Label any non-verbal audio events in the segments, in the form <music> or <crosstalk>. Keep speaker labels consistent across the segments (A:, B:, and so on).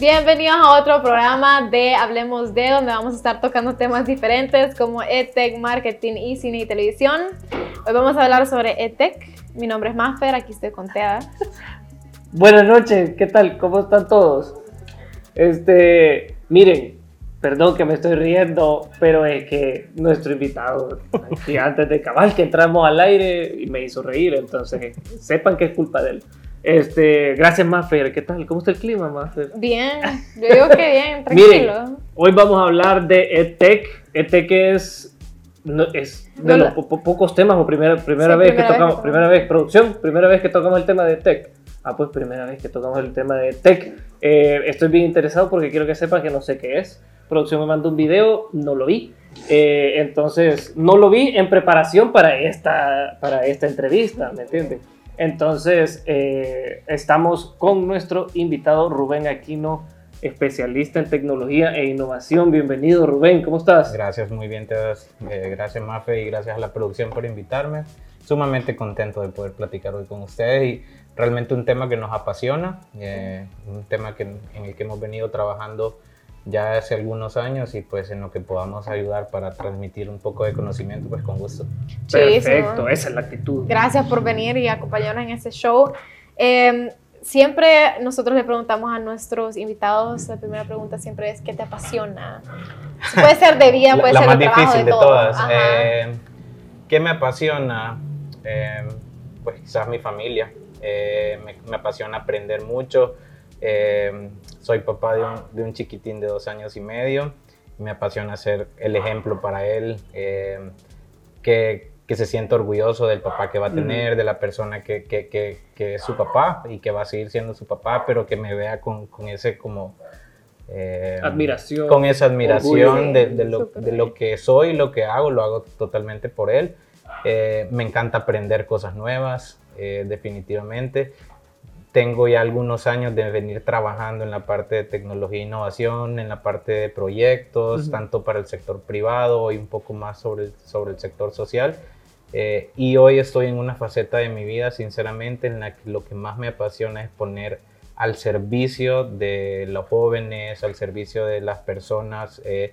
A: Bienvenidos a otro programa de Hablemos de, donde vamos a estar tocando temas diferentes como EdTech, marketing y cine y televisión. Hoy vamos a hablar sobre EdTech. Mi nombre es Maffer, aquí estoy con Tea.
B: Buenas noches, ¿qué tal? ¿Cómo están todos? Este, miren, perdón que me estoy riendo, pero es que nuestro invitado, aquí antes de cabal, que entramos al aire y me hizo reír, entonces sepan que es culpa de él. Este, gracias Maffer, ¿qué tal? ¿Cómo está el clima, Maffer?
A: Bien, yo digo que bien, <laughs> tranquilo.
B: Miren, hoy vamos a hablar de EdTech. EdTech es, no, es de los po- po- pocos temas o primera, primera
A: Sí,
B: vez
A: primera
B: que
A: vez
B: tocamos,
A: que
B: primera vez, producción, primera vez que tocamos el tema de EdTech. Ah, pues primera vez que tocamos el tema de EdTech. Eh, estoy bien interesado porque quiero que sepan que no sé qué es. Producción me mandó un video, no lo vi. Eh, entonces, no lo vi en preparación para esta, para esta entrevista, ¿me entiendes? Entonces, eh, estamos con nuestro invitado Rubén Aquino, especialista en tecnología e innovación. Bienvenido, Rubén, ¿cómo estás?
C: Gracias, muy bien, te das. eh, gracias, Mafe, y gracias a la producción por invitarme. Sumamente contento de poder platicar hoy con ustedes y realmente un tema que nos apasiona, eh, un tema en el que hemos venido trabajando ya hace algunos años y pues en lo que podamos ayudar para transmitir un poco de conocimiento, pues con gusto.
B: Perfecto, esa es la actitud.
A: Gracias por venir y acompañarnos en este show. Eh, siempre nosotros le preguntamos a nuestros invitados, la primera pregunta siempre es, ¿qué te apasiona? Puede ser de vida, <laughs>
C: La,
A: puede
C: la
A: ser
C: más
A: de trabajo,
C: difícil de,
A: todo.
C: todas. Eh, ¿Qué me apasiona? Eh, pues quizás mi familia. Eh, me, me apasiona aprender mucho. Soy papá de un, de un chiquitín de dos años y medio. Me apasiona ser el ejemplo para él. eh, que, que se sienta orgulloso del papá que va a tener, de la persona que, que, que, que es su papá y que va a seguir siendo su papá, pero que me vea con, con ese como... eh,
B: Admiración.
C: con esa admiración de, de lo, de lo que soy, lo que hago, lo hago totalmente por él. Eh, me encanta aprender cosas nuevas, eh, definitivamente. Tengo ya algunos años de venir trabajando en la parte de tecnología e innovación, en la parte de proyectos, tanto para el sector privado y un poco más sobre el, sobre el sector social. Eh, y hoy estoy en una faceta de mi vida, sinceramente, en la que lo que más me apasiona es poner al servicio de los jóvenes, al servicio de las personas, eh,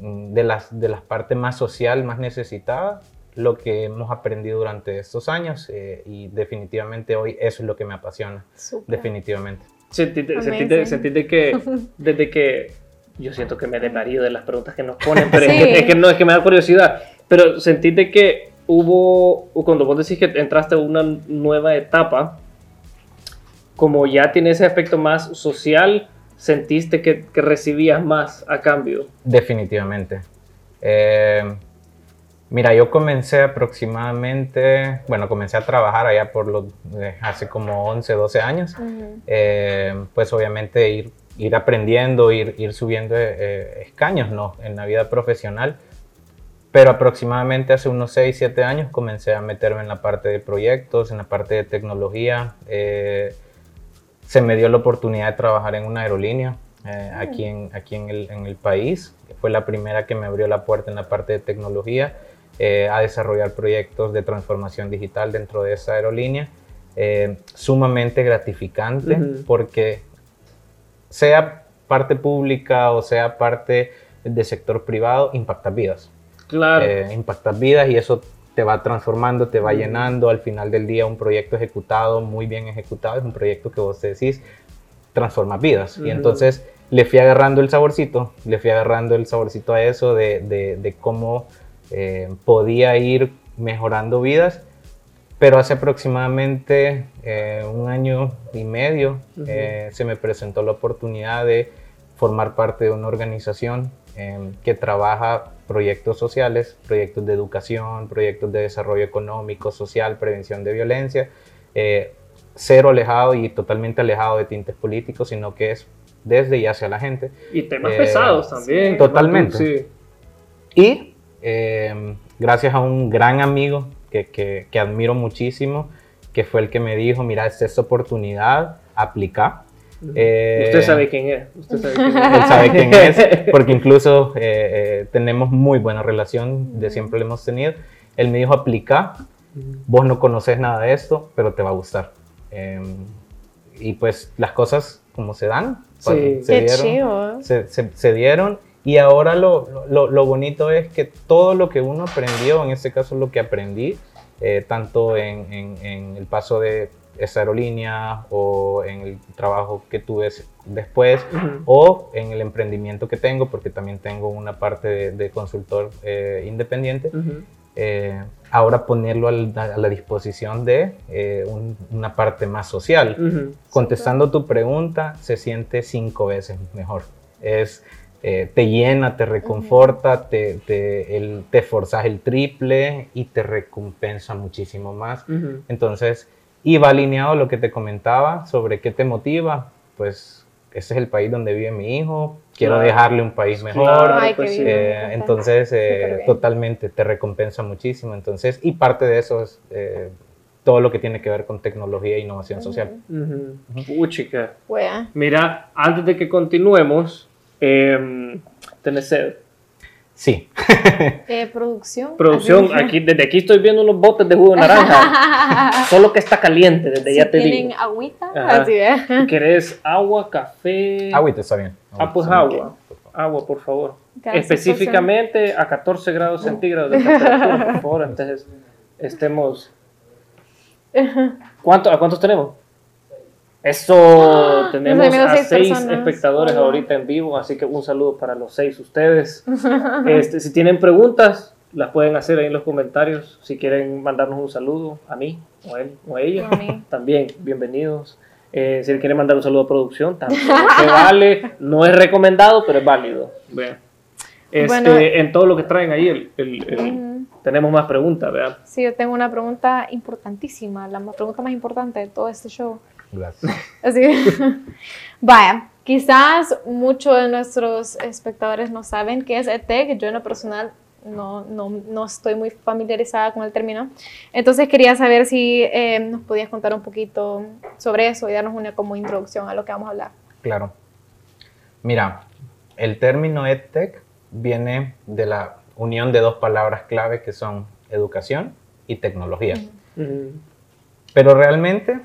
C: de las, de las partes más social, más necesitadas, lo que hemos aprendido durante estos años eh, y definitivamente hoy eso es lo que me apasiona,
A: Súper.
C: definitivamente.
B: Sentiste, sentiste, sentiste que <laughs> desde que yo siento que me desvarío de las preguntas que nos ponen, pero es,
A: Sí.
B: que, es que no, es que me da curiosidad. Pero sentiste que hubo, cuando vos decís que entraste a una nueva etapa, como ya tiene ese aspecto más social, sentiste que, que recibías más a cambio.
C: Definitivamente. Eh, mira, yo comencé aproximadamente, bueno, comencé a trabajar allá por los, eh, hace como 11, 12 años.
A: Ujú.
C: Eh, pues obviamente ir, ir aprendiendo, ir, ir subiendo eh, escaños ¿no? en la vida profesional. Pero aproximadamente hace unos 6, 7 años comencé a meterme en la parte de proyectos, en la parte de tecnología. Eh, se me dio la oportunidad de trabajar en una aerolínea eh, aquí, en, aquí en, el, en el país. Fue la primera que me abrió la puerta en la parte de tecnología eh, a desarrollar proyectos de transformación digital dentro de esa aerolínea. Eh, sumamente gratificante porque sea parte pública o sea parte de sector privado, impacta vidas.
B: Claro.
C: Eh, impactas vidas y eso te va transformando, te va llenando. Al final del día, un proyecto ejecutado, muy bien ejecutado, es un proyecto que vos te decís, transforma vidas. Y entonces le fui agarrando el saborcito, le fui agarrando el saborcito a eso de, de- de cómo eh, podía ir mejorando vidas. Pero hace aproximadamente eh, un año y medio
B: Ujú.
C: eh, se me presentó la oportunidad de formar parte de una organización eh, que trabaja proyectos sociales, proyectos de educación, proyectos de desarrollo económico, social, prevención de violencia, eh, cero alejado y totalmente alejado de tintes políticos, sino que es desde y hacia la gente.
B: y temas
C: eh,
B: pesados también.
C: totalmente.
B: Sí.
C: Y eh, gracias a un gran amigo que, que- que admiro muchísimo, que fue el que me dijo, mira, esta es esta oportunidad, aplica. Eh,
B: Usted sabe quién es. Usted sabe quién es.
C: Él sabe quién es, <laughs> porque incluso eh, eh, tenemos muy buena relación, de siempre lo hemos tenido. Él me dijo, aplica, vos no conoces nada de esto, pero te va a gustar. Eh, y pues las cosas como se dan.
B: Sí.
C: se,
A: Qué
C: dieron,
A: chido.
C: se, se- se dieron y ahora lo, lo- lo bonito es que todo lo que uno aprendió, en este caso lo que aprendí, eh, tanto en, en- en el paso de esa aerolínea o en el trabajo que tuve después o en el emprendimiento que tengo, porque también tengo una parte de, de consultor eh, independiente, eh, ahora ponerlo a la disposición de eh, un- una parte más social. Contestando tu pregunta, se siente cinco veces mejor. Es, eh, te llena, te reconforta, te, te, el- te forzas el triple y te recompensa muchísimo más. Entonces, y va alineado a lo que te comentaba sobre qué te motiva, pues ese es el país donde vive mi hijo, quiero
B: Claro.
C: dejarle un país mejor.
B: Claro,
A: Ay, qué
B: pues
A: bien.
C: Eh, entonces, eh, totalmente, te recompensa muchísimo. Entonces, y parte de eso es eh, todo lo que tiene que ver con tecnología e innovación social.
B: Puchica.
A: Wea.
B: Mira, antes de que continuemos, eh, tenés sed.
C: Sí, <laughs>
A: Eh, producción.
B: Producción, aquí, desde aquí estoy viendo unos botes de jugo de naranja. <laughs> Solo que está caliente, desde
A: Si
B: ya te
A: tienen
B: digo.
A: agüita,
B: Ajá.
A: así ve.
B: ¿Querés agua, café?
C: agüita está bien.
B: Ah, pues
C: está bien.
B: agua. Agua, por favor.
A: Cada
B: Específicamente a 14 grados centígrados de temperatura, por favor. Entonces, estemos. ¿Cuánto, ¿A cuántos tenemos? Eso, tenemos
A: amigos,
B: a
A: seis
B: seis espectadores
A: Hola.
B: ahorita en vivo, así que un saludo para los seis ustedes. <laughs> Este, si tienen preguntas, las pueden hacer ahí en los comentarios. Si quieren mandarnos un saludo a mí, o a él, o a ella,
A: a mí. <laughs>
B: también, bienvenidos. Eh, si le quieren mandar un saludo a producción, también <laughs> se vale. No es recomendado, pero es válido. Vean. Este,
A: Bueno.
B: en todo lo que traen ahí, el- el- el-
A: Ujú.
B: tenemos más preguntas, ¿verdad?
A: Sí, yo tengo una pregunta importantísima, la pregunta más importante de todo este show.
C: Gracias.
A: Así que, <laughs> vaya, quizás muchos de nuestros espectadores no saben qué es EdTech. Yo en lo personal no, no, no estoy muy familiarizada con el término. Entonces quería saber si eh, nos podías contar un poquito sobre eso y darnos una como introducción a lo que vamos a hablar.
C: Claro. Mira, el término EdTech viene de la unión de dos palabras clave que son educación y tecnología.
B: Ujú.
C: Pero realmente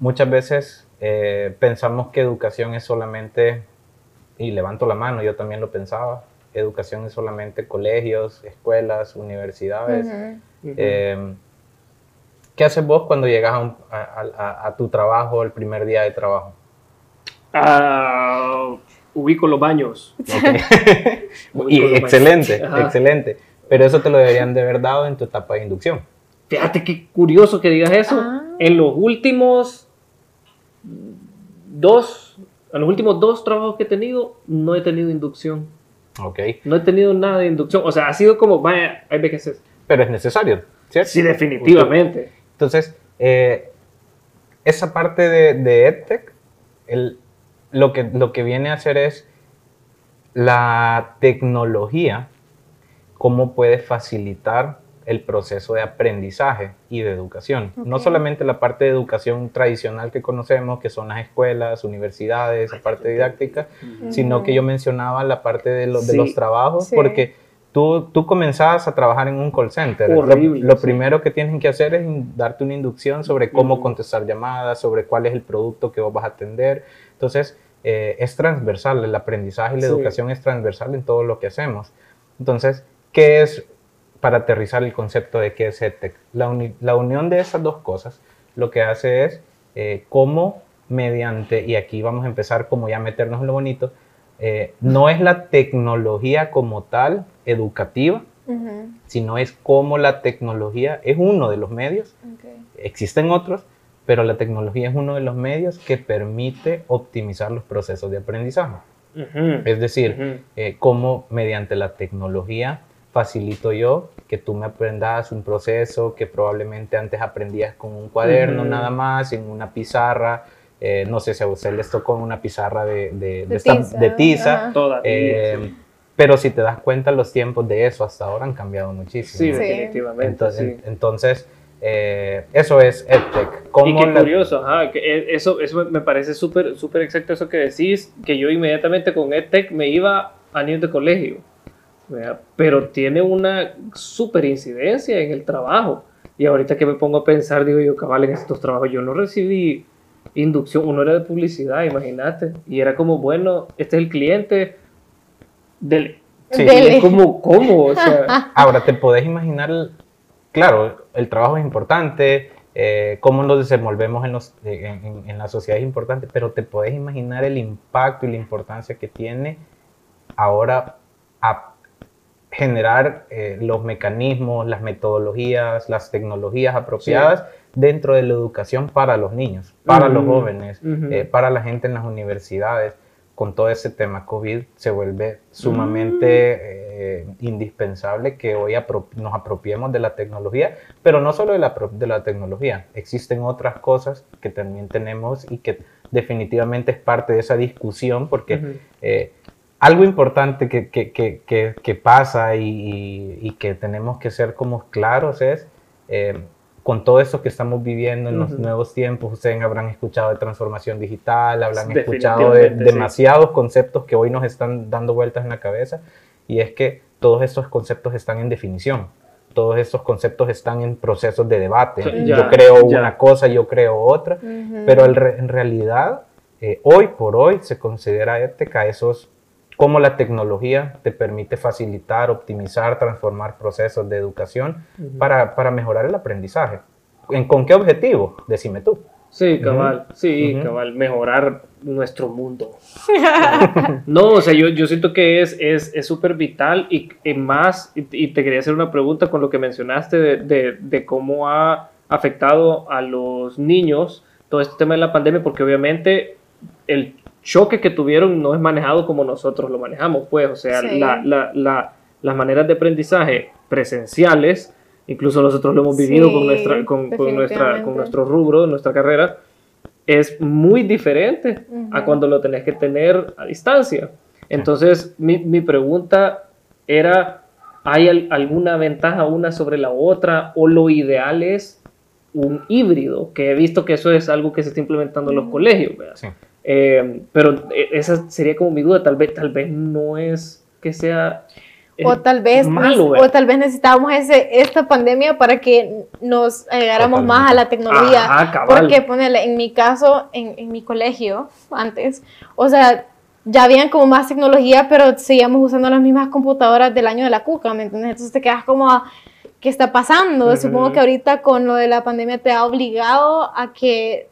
C: muchas veces eh, pensamos que educación es solamente, y levanto la mano, yo también lo pensaba, educación es solamente colegios, escuelas, universidades. Eh, ¿Qué haces vos cuando llegas a, un- a- a- a tu trabajo, el primer día de trabajo?
B: Ah, ubico los baños. <laughs> <laughs>
C: Y excelente, excelente. Pero eso te lo deberían de haber dado en tu etapa de inducción.
B: Fíjate qué curioso que digas eso.
A: Ah.
B: En los últimos dos, en los últimos dos trabajos que he tenido, no he tenido inducción.
C: Ok.
B: No he tenido nada de inducción. O sea, ha sido como, vaya, hay veces.
C: Pero es necesario, ¿cierto?
B: Sí, definitivamente.
C: Entonces, eh, esa parte de, de EdTech, el- lo, que, lo que viene a hacer es la tecnología, cómo puede facilitar el proceso de aprendizaje y de educación. No solamente la parte de educación tradicional que conocemos, que son las escuelas, universidades, la parte didáctica, sino que yo mencionaba la parte de, lo- de
B: Sí.
C: los trabajos,
A: Sí.
C: porque tú, tú comenzabas a trabajar en un call center. Lo-
B: Horrible,
C: Lo,
B: sí.
C: primero que tienen que hacer es darte una inducción sobre cómo contestar llamadas, sobre cuál es el producto que vos vas a atender. Entonces, eh, es transversal, el aprendizaje y la
B: Sí.
C: educación es transversal en todo lo que hacemos. Entonces, ¿qué es, para aterrizar el concepto de qué es EdTech? La, uni- la unión de esas dos cosas lo que hace es eh, cómo mediante, y aquí vamos a empezar como ya a meternos en lo bonito, eh, no es la tecnología como tal educativa,
A: Ujú.
C: sino es cómo la tecnología es uno de los medios, existen otros, pero la tecnología es uno de los medios que permite optimizar los procesos de aprendizaje. Es decir, eh, cómo mediante la tecnología facilito yo que tú me aprendas un proceso que probablemente antes aprendías con un cuaderno
B: Ujú.
C: nada más, en una pizarra, eh, no sé si a usted les tocó una pizarra de, de- de
A: De
C: esta-
A: tiza,
C: de tiza.
B: Todavía.
C: eh, pero si te das cuenta los tiempos de eso hasta ahora han cambiado muchísimo.
B: Sí,
A: Sí.
B: definitivamente.
C: Entonces,
B: sí.
C: entonces, eh, eso es EdTech.
B: Y
C: ¿Cómo
B: qué
C: la-
B: curioso, ajá, que e- eso, eso me parece súper súper exacto eso que decís, que yo inmediatamente con EdTech me iba a nivel de colegio, ¿verdad? pero tiene una súper incidencia en el trabajo. Y ahorita que me pongo a pensar, digo yo, cabal, en estos trabajos yo no recibí inducción, uno era de publicidad, imagínate, y era como, bueno, este es el cliente, dele.
C: Sí.
A: Dele.
B: es como, ¿cómo? O sea, <laughs>
C: Ahora, te podés imaginar, claro, el trabajo es importante, eh, cómo nos desenvolvemos en, los, en, en- en la sociedad es importante, pero te podés imaginar el impacto y la importancia que tiene ahora a generar eh, los mecanismos, las metodologías, las tecnologías apropiadas dentro de la educación para los niños, para los jóvenes, eh, para la gente en las universidades. Con todo ese tema COVID se vuelve sumamente eh, indispensable que hoy apro- nos apropiemos de la tecnología, pero no solo de la, de la tecnología, existen otras cosas que también tenemos y que definitivamente es parte de esa discusión porque algo importante que, que- que- que- que pasa y, y- y que tenemos que ser como claros es, eh, con todo esto que estamos viviendo en los
B: Ujú.
C: nuevos tiempos, ustedes habrán escuchado de transformación digital, habrán escuchado de
B: Definitivamente, sí.
C: demasiados conceptos que hoy nos están dando vueltas en la cabeza y es que todos estos conceptos están en definición. Todos estos conceptos están en procesos de debate.
B: Sí,
C: yo
B: ya,
C: creo
B: ya.
C: una cosa, yo creo otra,
A: Ujú.
C: pero el re- en realidad, eh, hoy por hoy se considera ética esos, cómo la tecnología te permite facilitar, optimizar, transformar procesos de educación para, para mejorar el aprendizaje. ¿En, ¿Con qué objetivo? Decime tú.
B: Sí, cabal, sí,
C: Ujú.
B: cabal, mejorar nuestro mundo. <laughs> no, o sea, yo, yo siento que es es es súper vital y, y más, y, y te quería hacer una pregunta con lo que mencionaste de, de, de cómo ha afectado a los niños todo este tema de la pandemia, porque obviamente el choque que tuvieron no es manejado como nosotros lo manejamos, pues, o sea,
A: Sí.
B: la, la, la, las maneras de aprendizaje presenciales, incluso nosotros lo hemos vivido
A: Sí,
B: con, nuestra, con, con nuestra,
A: definitivamente.
B: con nuestro rubro, nuestra carrera, es muy diferente a cuando lo tenés que tener a distancia. Entonces, mi, mi pregunta era, ¿hay al- alguna ventaja una sobre la otra o lo ideal es un híbrido? Que he visto que eso es algo que se está implementando en los colegios, ¿verdad?
C: Sí.
B: Eh, pero eh, esa sería como mi duda, tal vez, tal vez no es que sea...
A: O tal vez,
B: malo,
A: o
B: ¿verdad?
A: tal vez necesitábamos ese, esta pandemia para que nos llegáramos
C: Totalmente.
A: más a la tecnología.
B: Ajá.
A: Porque ponele, en mi caso, en, en mi colegio, antes, o sea, ya habían como más tecnología, pero seguíamos usando las mismas computadoras del año de la cuca, ¿me entiendes? Entonces te quedas como, ah, ¿qué está pasando?
B: Ujú.
A: Supongo que ahorita con lo de la pandemia te ha obligado a que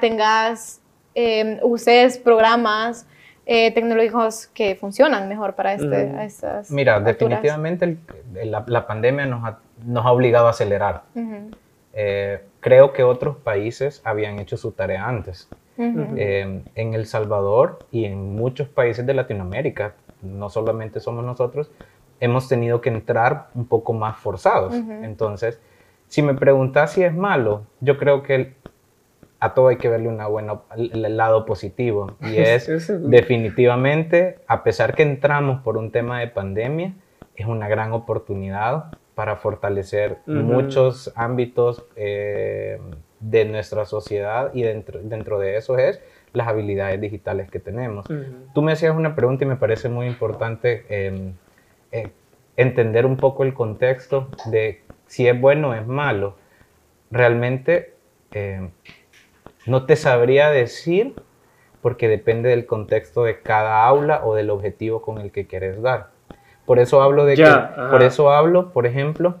A: tengas, eh, uses programas eh, tecnológicos que funcionan mejor para este, a estas
C: Mira,
A: alturas.
C: definitivamente el- el- la, la pandemia nos ha, nos ha obligado a acelerar.
A: Ujú,
C: Eh, creo que otros países habían hecho su tarea antes.
A: ujú.
C: Eh, en El Salvador y en muchos países de Latinoamérica, no solamente somos nosotros, hemos tenido que entrar un poco más forzados.
A: Ujú.
C: Entonces, si me preguntas si es malo, yo creo que a todo hay que verle una buena, el, lado positivo. Y <laughs> es definitivamente, a pesar que entramos por un tema de pandemia, es una gran oportunidad para fortalecer muchos ámbitos eh, de nuestra sociedad y dentro, dentro de eso es las habilidades digitales que tenemos. Tú me hacías una pregunta y me parece muy importante eh, eh, entender un poco el contexto de si es bueno o es malo. Realmente eh, no te sabría decir porque depende del contexto de cada aula o del objetivo con el que quieres dar. Por eso hablo de
B: Ya,
C: que,
B: ajá.
C: por eso hablo, por ejemplo,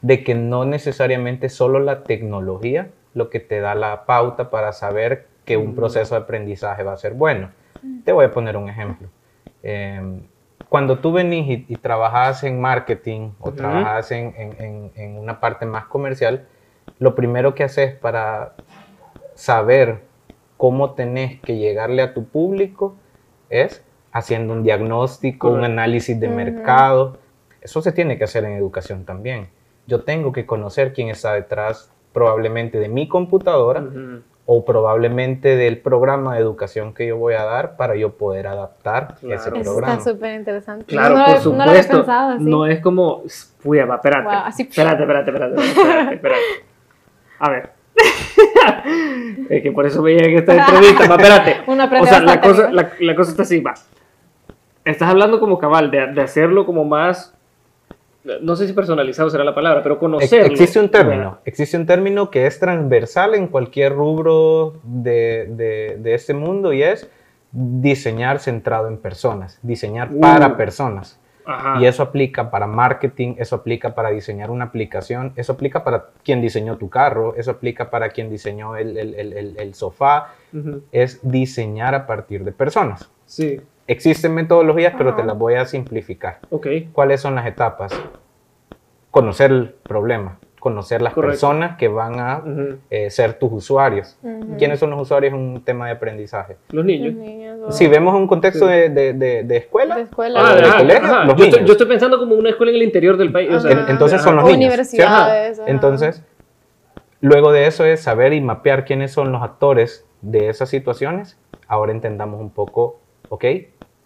C: de que no necesariamente solo la tecnología lo que te da la pauta para saber que un proceso de aprendizaje va a ser bueno. Te voy a poner un ejemplo. Eh, cuando tú venís y, y trabajas en marketing o en, en- en- en una parte más comercial, lo primero que haces para saber cómo tenés que llegarle a tu público es haciendo un diagnóstico, un análisis de
A: Ujú.
C: mercado. Eso se tiene que hacer en educación también. Yo tengo que conocer quién está detrás probablemente de mi computadora
B: Ujú.
C: o probablemente del programa de educación que yo voy a dar para yo poder adaptar
B: Claro.
C: ese
A: Eso
C: programa.
A: está súper interesante.
B: Claro,
A: no,
B: por
A: lo-
B: supuesto.
A: No lo había pensado así.
B: No es como. Uy, va, espérate.
A: Wow, así-
B: Espérate, espérate, espérate, espérate, espérate. <laughs> A ver. <laughs> es que por eso veía que esta entrevista. Va, espérate. <laughs>
A: Uno
B: O sea, la cosa,
A: amigo.
B: la, la cosa está así, va. Estás hablando como cabal, de, de hacerlo como más no sé si personalizado será la palabra, pero conocerlo.
C: Existe un término, existe un término que es transversal en cualquier rubro de, de- de este mundo y es diseñar centrado en personas, diseñar
B: Uh.
C: para personas.
B: Ajá.
C: Y eso aplica para marketing, eso aplica para diseñar una aplicación, eso aplica para quien diseñó tu carro, eso aplica para quien diseñó el, el- el- el- el sofá, es diseñar a partir de personas.
B: Sí,
C: Existen metodologías, pero te las voy a simplificar.
B: ok.
C: ¿Cuáles son las etapas? Conocer el problema, conocer las
B: Correcto.
C: personas que van a eh, ser tus usuarios. ¿Quiénes son los usuarios? Es un tema de aprendizaje.
B: Los niños.
A: Los niños,
C: Si vemos un contexto
B: Sí.
C: de, de- de- de escuela,
A: de escuela.
B: Ah,
C: de
B: ajá,
C: colegio,
B: ajá.
C: los
B: Yo, estoy, yo estoy pensando como una escuela en el interior del país. o sea,
A: Ajá.
C: entonces son los niños.
A: universidades. ajá.
C: entonces, luego de eso es saber y mapear quiénes son los actores de esas situaciones. Ahora entendamos un poco, ¿ok?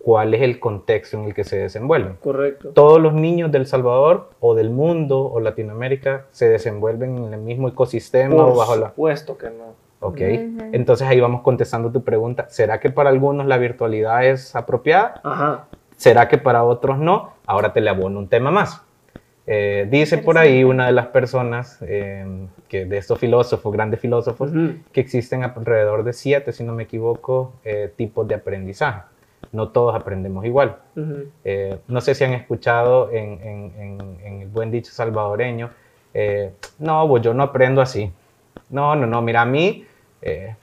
C: ¿Cuál es el contexto en el que se desenvuelven?
B: Correcto.
C: todos los niños del Salvador o del mundo o Latinoamérica se desenvuelven en el mismo ecosistema
B: Por
C: o bajo la...
B: supuesto que no.
C: Ok,
A: Ujú.
C: entonces ahí vamos contestando tu pregunta. ¿Será que para algunos la virtualidad es apropiada?
B: Ajá.
C: ¿Será que para otros no? Ahora te le abono un tema más. Eh, dice por ahí una de las personas eh, que de estos filósofos, grandes filósofos,
B: Ujú.
C: que existen alrededor de siete, si no me equivoco, eh, tipos de aprendizaje. No todos aprendemos igual.
B: Ujú.
C: Eh, no sé si han escuchado en, en- en- en el buen dicho salvadoreño, eh, no, pues yo no aprendo así. No, no, no, mira, a mí, eh,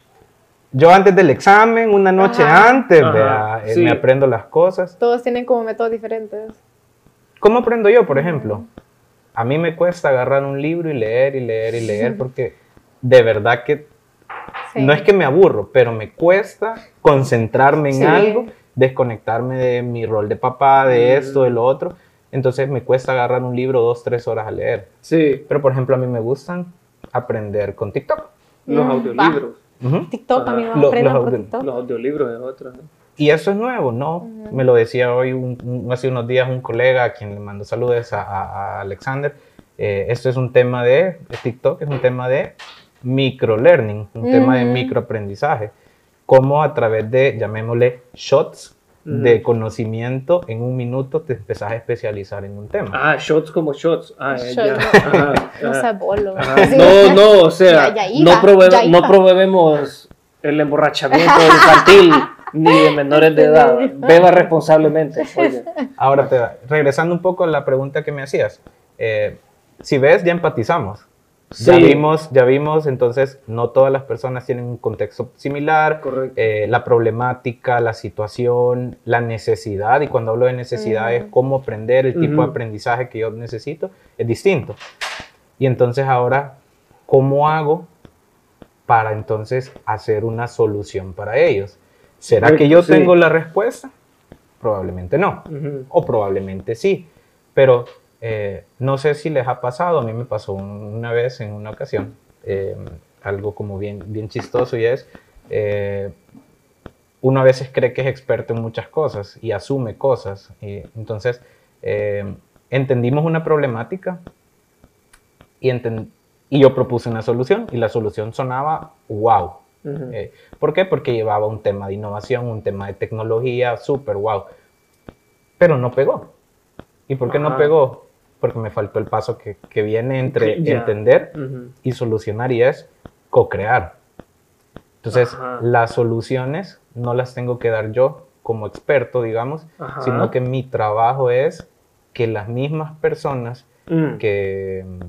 C: yo antes del examen, una noche
A: Ajá.
C: antes,
B: Ajá,
C: vea, eh,
B: sí.
C: me aprendo las cosas.
A: Todos tienen como métodos diferentes.
C: ¿Cómo aprendo yo, por ejemplo? A mí me cuesta agarrar un libro y leer y leer y leer porque de verdad que
A: Sí.
C: no es que me aburro, pero me cuesta concentrarme en
A: Sí.
C: algo, desconectarme de mi rol de papá, de
B: Mm.
C: esto, de lo otro. Entonces me cuesta agarrar un libro dos, tres horas a leer.
B: Sí,
C: Pero por ejemplo a mí me gustan aprender con TikTok.
B: Los
A: Mm,
B: audiolibros.
A: TikTok
B: Ajá.
A: también
C: Lo-
A: aprendan
C: los
A: por
C: audio-
A: TikTok.
B: Los audiolibros es otro. ¿no?
C: Y eso es nuevo, ¿no? Me lo decía hoy, un- un- hace unos días, un colega a quien le mando saludos a, a- a Alexander. Eh, esto es un tema de, de TikTok, es un tema de microlearning, un tema de microaprendizaje. Cómo a través de, llamémosle, shots de conocimiento, en un minuto te empezás a especializar en un tema.
B: Ah, shots como shots. Ah,
A: Shots,
B: ya. <laughs>
A: no.
B: Ajá,
A: No bolo.
B: Ajá. <laughs>
A: Sí.
B: No, no, o sea,
A: Ya- ya iba,
B: no, prove- no
A: iba.
B: promovemos el emborrachamiento infantil <laughs> ni de menores de edad. Beba responsablemente. Oye.
C: Ahora, te, regresando un poco a la pregunta que me hacías, eh, si ves, ya empatizamos. Ya
B: Sí.
C: vimos, ya vimos, entonces no todas las personas tienen un contexto similar,
B: Correcto.
C: eh, la problemática, la situación, la necesidad, y cuando hablo de necesidad es
A: Ujú.
C: cómo aprender, el tipo
B: Ujú.
C: de aprendizaje que yo necesito, es distinto. Y entonces ahora, ¿cómo hago para entonces hacer una solución para ellos? ¿Será que yo
B: sí.
C: tengo la respuesta? Probablemente no
B: Ujú.
C: o probablemente sí, pero eh, no sé si les ha pasado, a mí me pasó un- una vez en una ocasión, eh, algo como bien, bien chistoso y es, eh, uno a veces cree que es experto en muchas cosas y asume cosas, y entonces eh, entendimos una problemática y, enten- y yo propuse una solución y la solución sonaba wow. Eh, ¿Por qué? Porque llevaba un tema de innovación, un tema de tecnología, súper wow. Pero no pegó. ¿Y por qué no pegó? Porque me faltó el paso que, que viene entre
B: Ya.
C: entender y solucionar y es co-crear. Entonces,
B: Ajá.
C: las soluciones no las tengo que dar yo como experto, digamos,
B: Ajá.
C: sino que mi trabajo es que las mismas personas
B: Mm.
C: que mm,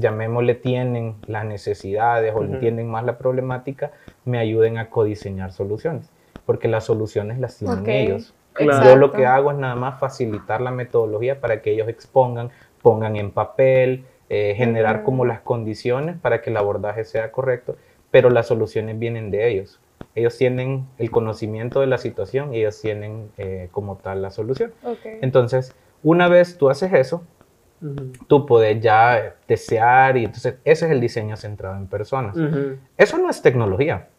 C: llamémosle tienen las necesidades o
B: Ujú.
C: entienden más la problemática, me ayuden a codiseñar soluciones, porque las soluciones las tienen ellos.
B: Claro.
C: Yo lo que hago es nada más facilitar la metodología para que ellos expongan, pongan en papel, eh, generar como las condiciones para que el abordaje sea correcto, pero las soluciones vienen de ellos. Ellos tienen el conocimiento de la situación y ellos tienen eh, como tal la solución. Entonces, una vez tú haces eso, tú puedes ya desear y entonces ese es el diseño centrado en personas. Eso no es tecnología.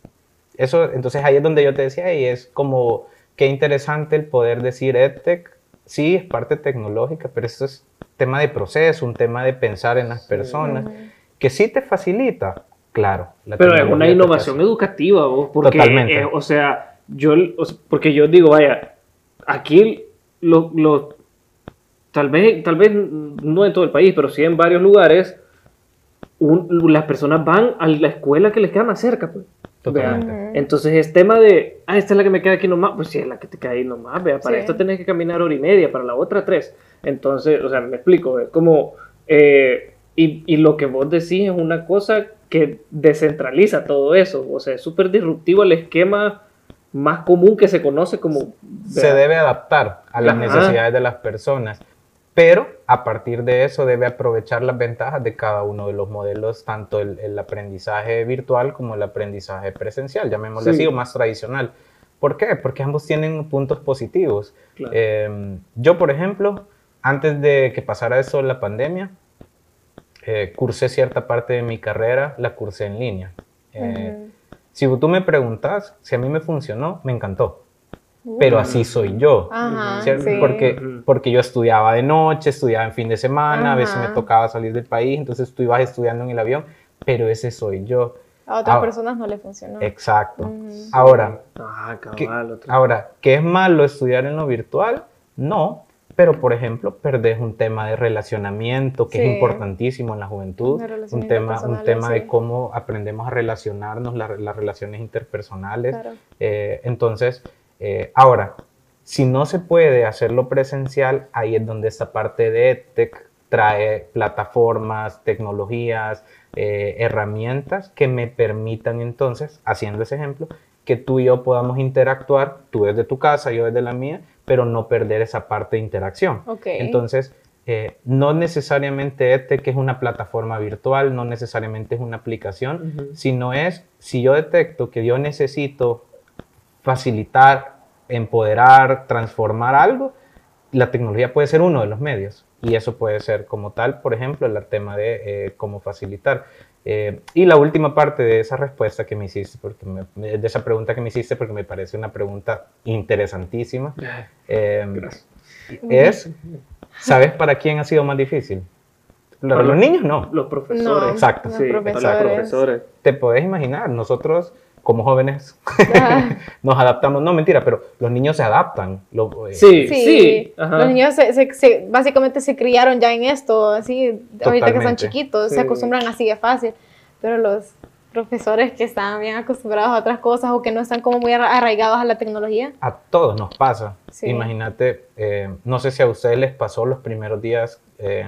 C: Eso, entonces ahí es donde yo te decía y es como qué interesante el poder decir EdTech, sí, es parte tecnológica, pero esto es tema de proceso, un tema de pensar en las personas, que sí te facilita, claro. la
B: Pero es una innovación educativa, vos, porque,
C: Totalmente.
B: eh, o sea, yo, porque yo digo, vaya, aquí lo- los tal vez, tal vez no en todo el país, pero sí en varios lugares, un- las personas van a la escuela que les queda más cerca. Pues.
C: Totalmente.
B: Vea. Entonces es tema de, ah, esta es la que me queda aquí nomás, pues sí, es la que te queda ahí nomás, vea, para
A: Sí.
B: esto tenés que caminar hora y media, para la otra tres. Entonces, o sea, me explico, es como, eh, y, y lo que vos decís es una cosa que descentraliza todo eso, o sea, es súper disruptivo el esquema más común que se conoce como...
C: se debe adaptar a las
B: Ajá.
C: necesidades de las personas, pero a partir de eso debe aprovechar las ventajas de cada uno de los modelos, tanto el, el aprendizaje virtual como el aprendizaje presencial, llamémosle
B: Sí.
C: así, o más tradicional. ¿Por qué? Porque ambos tienen puntos positivos.
B: Claro.
C: Eh, yo, por ejemplo, antes de que pasara eso la pandemia, eh, cursé cierta parte de mi carrera, la cursé en línea. Eh,
A: Ujú.
C: Si tú me preguntas si a mí me funcionó, me encantó. Pero así soy yo.
A: Ajá,
C: ¿cierto?
A: sí.
C: Porque, porque yo estudiaba de noche, estudiaba en fin de semana, a veces me
A: Ajá.
C: tocaba salir del país, entonces tú ibas estudiando en el avión, pero ese soy yo.
A: A otras
C: Ah,
A: personas no le funcionó.
C: Exacto.
A: Ujú.
C: Ahora,
B: Ah,
C: ¿qué,
B: cabal, otro-
C: ahora, ¿qué es malo estudiar en lo virtual? No, pero por ejemplo, perdés un tema de relacionamiento que
A: Sí.
C: es importantísimo en la juventud, un tema, un tema
A: sí.
C: de cómo aprendemos a relacionarnos, la- las relaciones interpersonales.
A: Claro.
C: Eh, entonces, eh, ahora, si no se puede hacerlo presencial, ahí es donde esta parte de EdTech trae plataformas, tecnologías, eh, herramientas que me permitan entonces, haciendo ese ejemplo, que tú y yo podamos interactuar, tú desde tu casa, yo desde la mía, pero no perder esa parte de interacción.
A: Ok.
C: Entonces, eh, no necesariamente EdTech es una plataforma virtual, no necesariamente es una aplicación, sino es, si yo detecto que yo necesito facilitar, empoderar, transformar algo, la tecnología puede ser uno de los medios. Y eso puede ser como tal, por ejemplo, el tema de eh, cómo facilitar. Eh, y la última parte de esa respuesta que me hiciste, porque me- de esa pregunta que me hiciste, porque me parece una pregunta interesantísima, eh, es, ¿sabes para quién ha sido más difícil? Para
B: Para
C: los niños no.
B: Los profesores.
A: No,
C: Exacto.
A: los
B: Sí, para los
A: profesores.
B: profesores.
C: Te puedes imaginar, nosotros como jóvenes <laughs> nos adaptamos, no mentira, pero los niños se adaptan. Lo- eh,
B: Sí,
A: Sí,
B: sí. ajá.
A: los niños se, se- se- básicamente se criaron ya en esto, así, ahorita que están
C: Totalmente.
A: chiquitos,
B: Sí.
A: se acostumbran así de fácil, pero los profesores que están bien acostumbrados a otras cosas o que no están como muy arra- arraigados a la tecnología,
C: A todos nos pasa.
A: Sí.
C: Imagínate, eh, no sé si a ustedes les pasó los primeros días eh,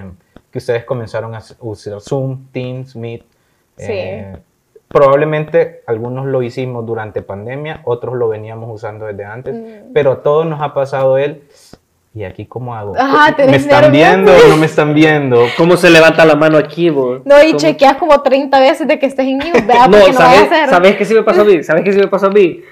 C: que ustedes comenzaron a usar Zoom, Teams, Meet. eh, probablemente algunos lo hicimos durante pandemia, otros lo veníamos usando desde antes,
A: Mm.
C: pero a todos nos ha pasado el... ¿Y aquí cómo hago?
A: Ajá,
C: ¿Me están
A: nervioso.
C: viendo o no me están viendo?
B: ¿Cómo se levanta la mano aquí, vos?
A: no, y
B: ¿Cómo-
A: chequeas como 30 veces de que estés en mute, ¿verdad?
B: No,
A: no vaya a
B: ¿sabes,
A: ser.
B: ¿sabes qué sí me pasó a mí? ¿Sabes qué sí me pasó a mí?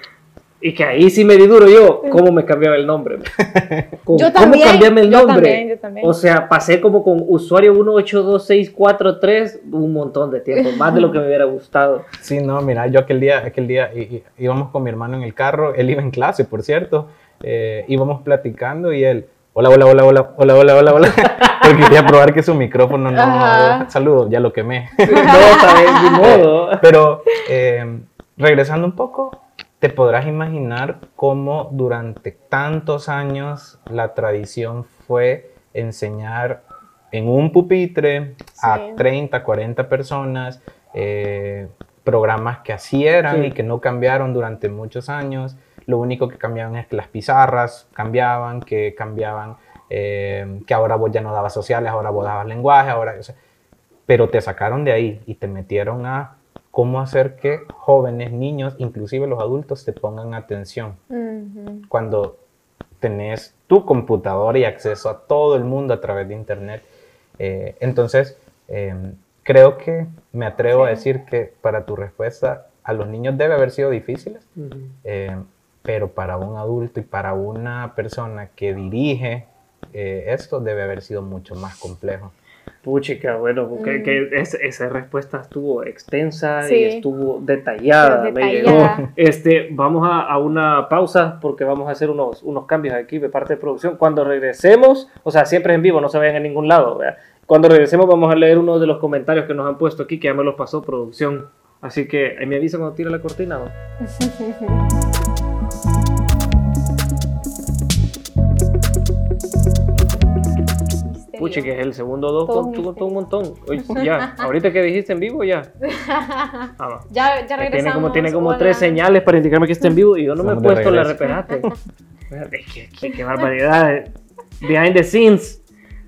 B: Y que ahí sí me di duro yo, ¿cómo me cambiaba el nombre? <laughs> ¿Cómo,
A: Yo también,
B: ¿Cómo cambiarme el
A: yo
B: nombre?
A: también, yo también.
B: O sea, pasé como con usuario 182643 un montón de tiempo, más de lo que me hubiera gustado. <laughs>
C: Sí, no, mira, yo aquel día, aquel día íbamos con mi hermano en el carro, él iba en clase, por cierto, eh, íbamos platicando y él, hola, hola, hola, hola, hola, hola, hola, hola, <laughs> porque quería probar que su micrófono no,
A: Ajá.
C: saludos, ya lo quemé.
B: No, sabes, ni modo.
C: Pero eh, regresando un poco, te podrás imaginar cómo durante tantos años la tradición fue enseñar en un pupitre a
A: Sí.
C: 30, 40 personas, eh, programas que así eran
B: Sí.
C: y que no cambiaron durante muchos años. Lo único que cambiaban es que las pizarras cambiaban, que cambiaban, eh, que ahora vos ya no dabas sociales, ahora vos dabas lenguaje, ahora... o sea, pero te sacaron de ahí y te metieron a cómo hacer que jóvenes, niños, inclusive los adultos te pongan atención cuando tenés tu computadora y acceso a todo el mundo a través de internet. Eh, entonces, eh, creo que me atrevo a decir que para tu respuesta, a los niños debe haber sido difíciles, eh, pero para un adulto y para una persona que dirige eh, esto debe haber sido mucho más complejo.
B: Puchica, bueno, porque
A: Mm.
B: que es- esa respuesta estuvo extensa y
A: Sí.
B: estuvo detallada.
A: Pero
B: me
A: detallada.
B: llegó. Este, vamos a, a una pausa porque vamos a hacer unos, unos cambios aquí de parte de producción. Cuando regresemos, o sea, siempre en vivo, no se vayan a ningún lado. ¿verdad? Cuando regresemos vamos a leer uno de los comentarios que nos han puesto aquí, que ya me los pasó producción. Así que ahí me avisa cuando tire la cortina. ¿no? <laughs> Puche, que es el segundo dos
A: Todo
B: con
A: un
B: todo,
A: misterio.
B: un montón. Oye, <laughs> ya, ahorita que dijiste en vivo, ya. <laughs> Ah.
A: Ya, ya regresamos.
B: Tiene como, tiene como
A: Hola.
B: tres señales para indicarme que está en vivo y yo no me he puesto la reperate. <laughs> Que- qué barbaridad. Behind the scenes.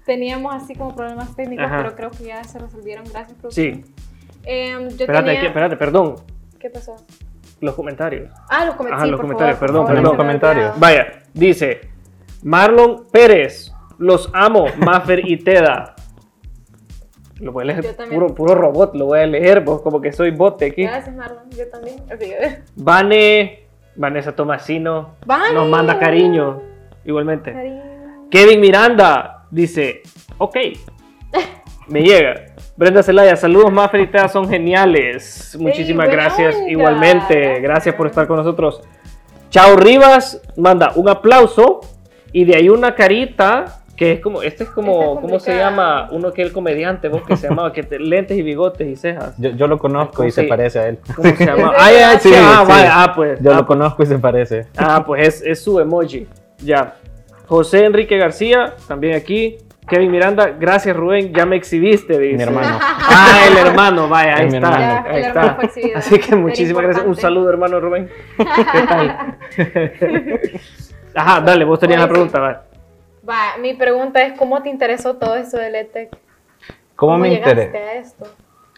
A: Teníamos así como problemas técnicos,
B: Ajá.
A: pero creo que ya se resolvieron. Gracias, productor.
B: Sí.
A: Em, yo
B: Espérate,
A: tenía...
B: que- espérate, perdón.
A: ¿Qué pasó?
B: Los comentarios.
A: Ah, los comentarios.
B: Ajá, los comentarios, perdón,
A: favor,
B: perdón.
A: había
C: Comentarios.
B: Vaya, dice Marlon Pérez. Los amo, Maffer y Teda. Lo voy a leer puro, puro robot, lo voy a leer, pues, como que soy bote aquí.
A: Gracias, Marlon. Yo también. Ok.
B: Vane, Vanessa Tomasino
A: Vane.
B: nos manda cariño, igualmente.
A: Cariño.
B: Kevin Miranda dice, ok, <laughs> me llega. Brenda Zelaya, saludos Maffer y Teda, son geniales. Muchísimas gracias,
A: onda.
B: igualmente.
A: Gracias
B: por estar con nosotros. Chao Rivas manda un aplauso y de ahí una carita que es como, este es como,
A: Este es
B: ¿cómo se llama? Uno que el comediante, vos que se llamaba, que te- lentes y bigotes y cejas.
C: Yo, yo lo conozco
B: ¿Cómo
C: y se
B: se-
C: parece a él.
B: ¿Cómo se llama? <laughs>
A: Es
B: ah, sí, ah,
C: sí.
B: vaya, ah, pues.
C: Yo
B: ah,
C: lo conozco y se parece.
B: Ah, pues es, es su emoji. Ya. José Enrique García, también aquí. Kevin Miranda, gracias Rubén, ya me exhibiste, dice.
C: Mi hermano. <laughs>
B: Ah, el hermano, vaya, ahí
C: Es mi
B: está.
A: Ya,
B: ahí
A: el hermano
B: está. Así que muchísimas gracias. Un saludo, hermano Rubén. ¿Qué tal? <laughs> Ajá, dale, vos tenías la
A: Pues,
B: pregunta, va.
A: Va, mi pregunta es, ¿cómo te interesó todo esto del ETEC?
C: ¿Cómo, me interesa?
A: a esto?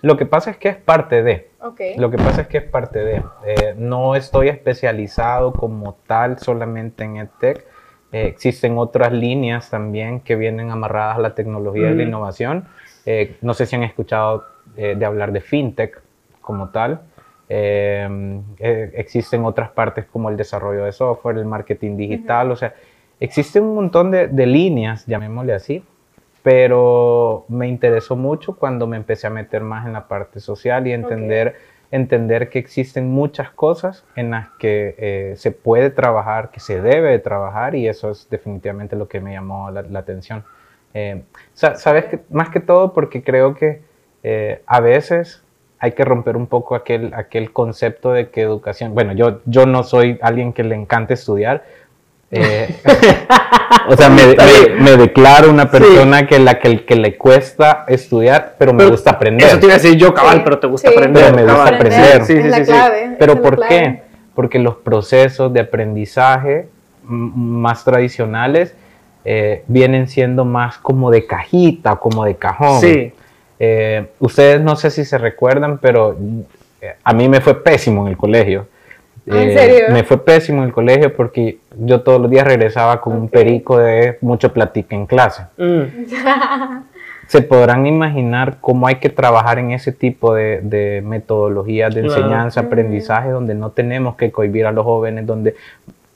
C: Lo que pasa es que es parte de.
A: Ok.
C: Lo que pasa es que es parte de. eh, no estoy especializado como tal solamente en EdTech. Eh, existen otras líneas también que vienen amarradas a la tecnología y la
B: Mm.
C: innovación. Eh, no sé si han escuchado eh, de hablar de FinTech como tal. Eh, eh, existen otras partes como el desarrollo de software, el marketing digital. O sea, existe un montón de, de líneas, llamémosle así, pero me interesó mucho cuando me empecé a meter más en la parte social y entender, entender que existen muchas cosas en las que eh, se puede trabajar, que se debe de trabajar y eso es definitivamente lo que me llamó la, la atención. Eh, sa- Sabes que más que todo porque creo que eh, a veces hay que romper un poco aquel, aquel concepto de que educación, bueno, yo, yo no soy alguien que le encante estudiar, eh, <laughs> o sea, me, me- me declaro una persona que la que, que le cuesta estudiar, pero me
B: Pero
C: gusta aprender.
B: Eso te iba a decir yo, cabal,
A: Sí,
B: pero te gusta
A: sí.
B: aprender.
C: Pero me gusta
B: cabal.
C: aprender.
B: Sí,
A: es
B: sí,
A: la
B: sí, sí.
A: clave.
C: Pero
A: la
C: ¿por
A: clave.
C: qué? Porque los procesos de aprendizaje más tradicionales eh, vienen siendo más como de cajita, como de cajón.
B: Sí.
C: Eh, ustedes no sé si se recuerdan, pero a mí me fue pésimo en el colegio.
A: ¿En
C: Eh,
A: serio?
C: Me fue pésimo en el colegio porque yo todos los días regresaba con un
A: Ok.
C: perico de mucho platique en clase.
B: Mm. <laughs>
C: Se podrán imaginar cómo hay que trabajar en ese tipo de, de metodologías de
B: Claro.
C: enseñanza, aprendizaje, donde no tenemos que cohibir a los jóvenes, donde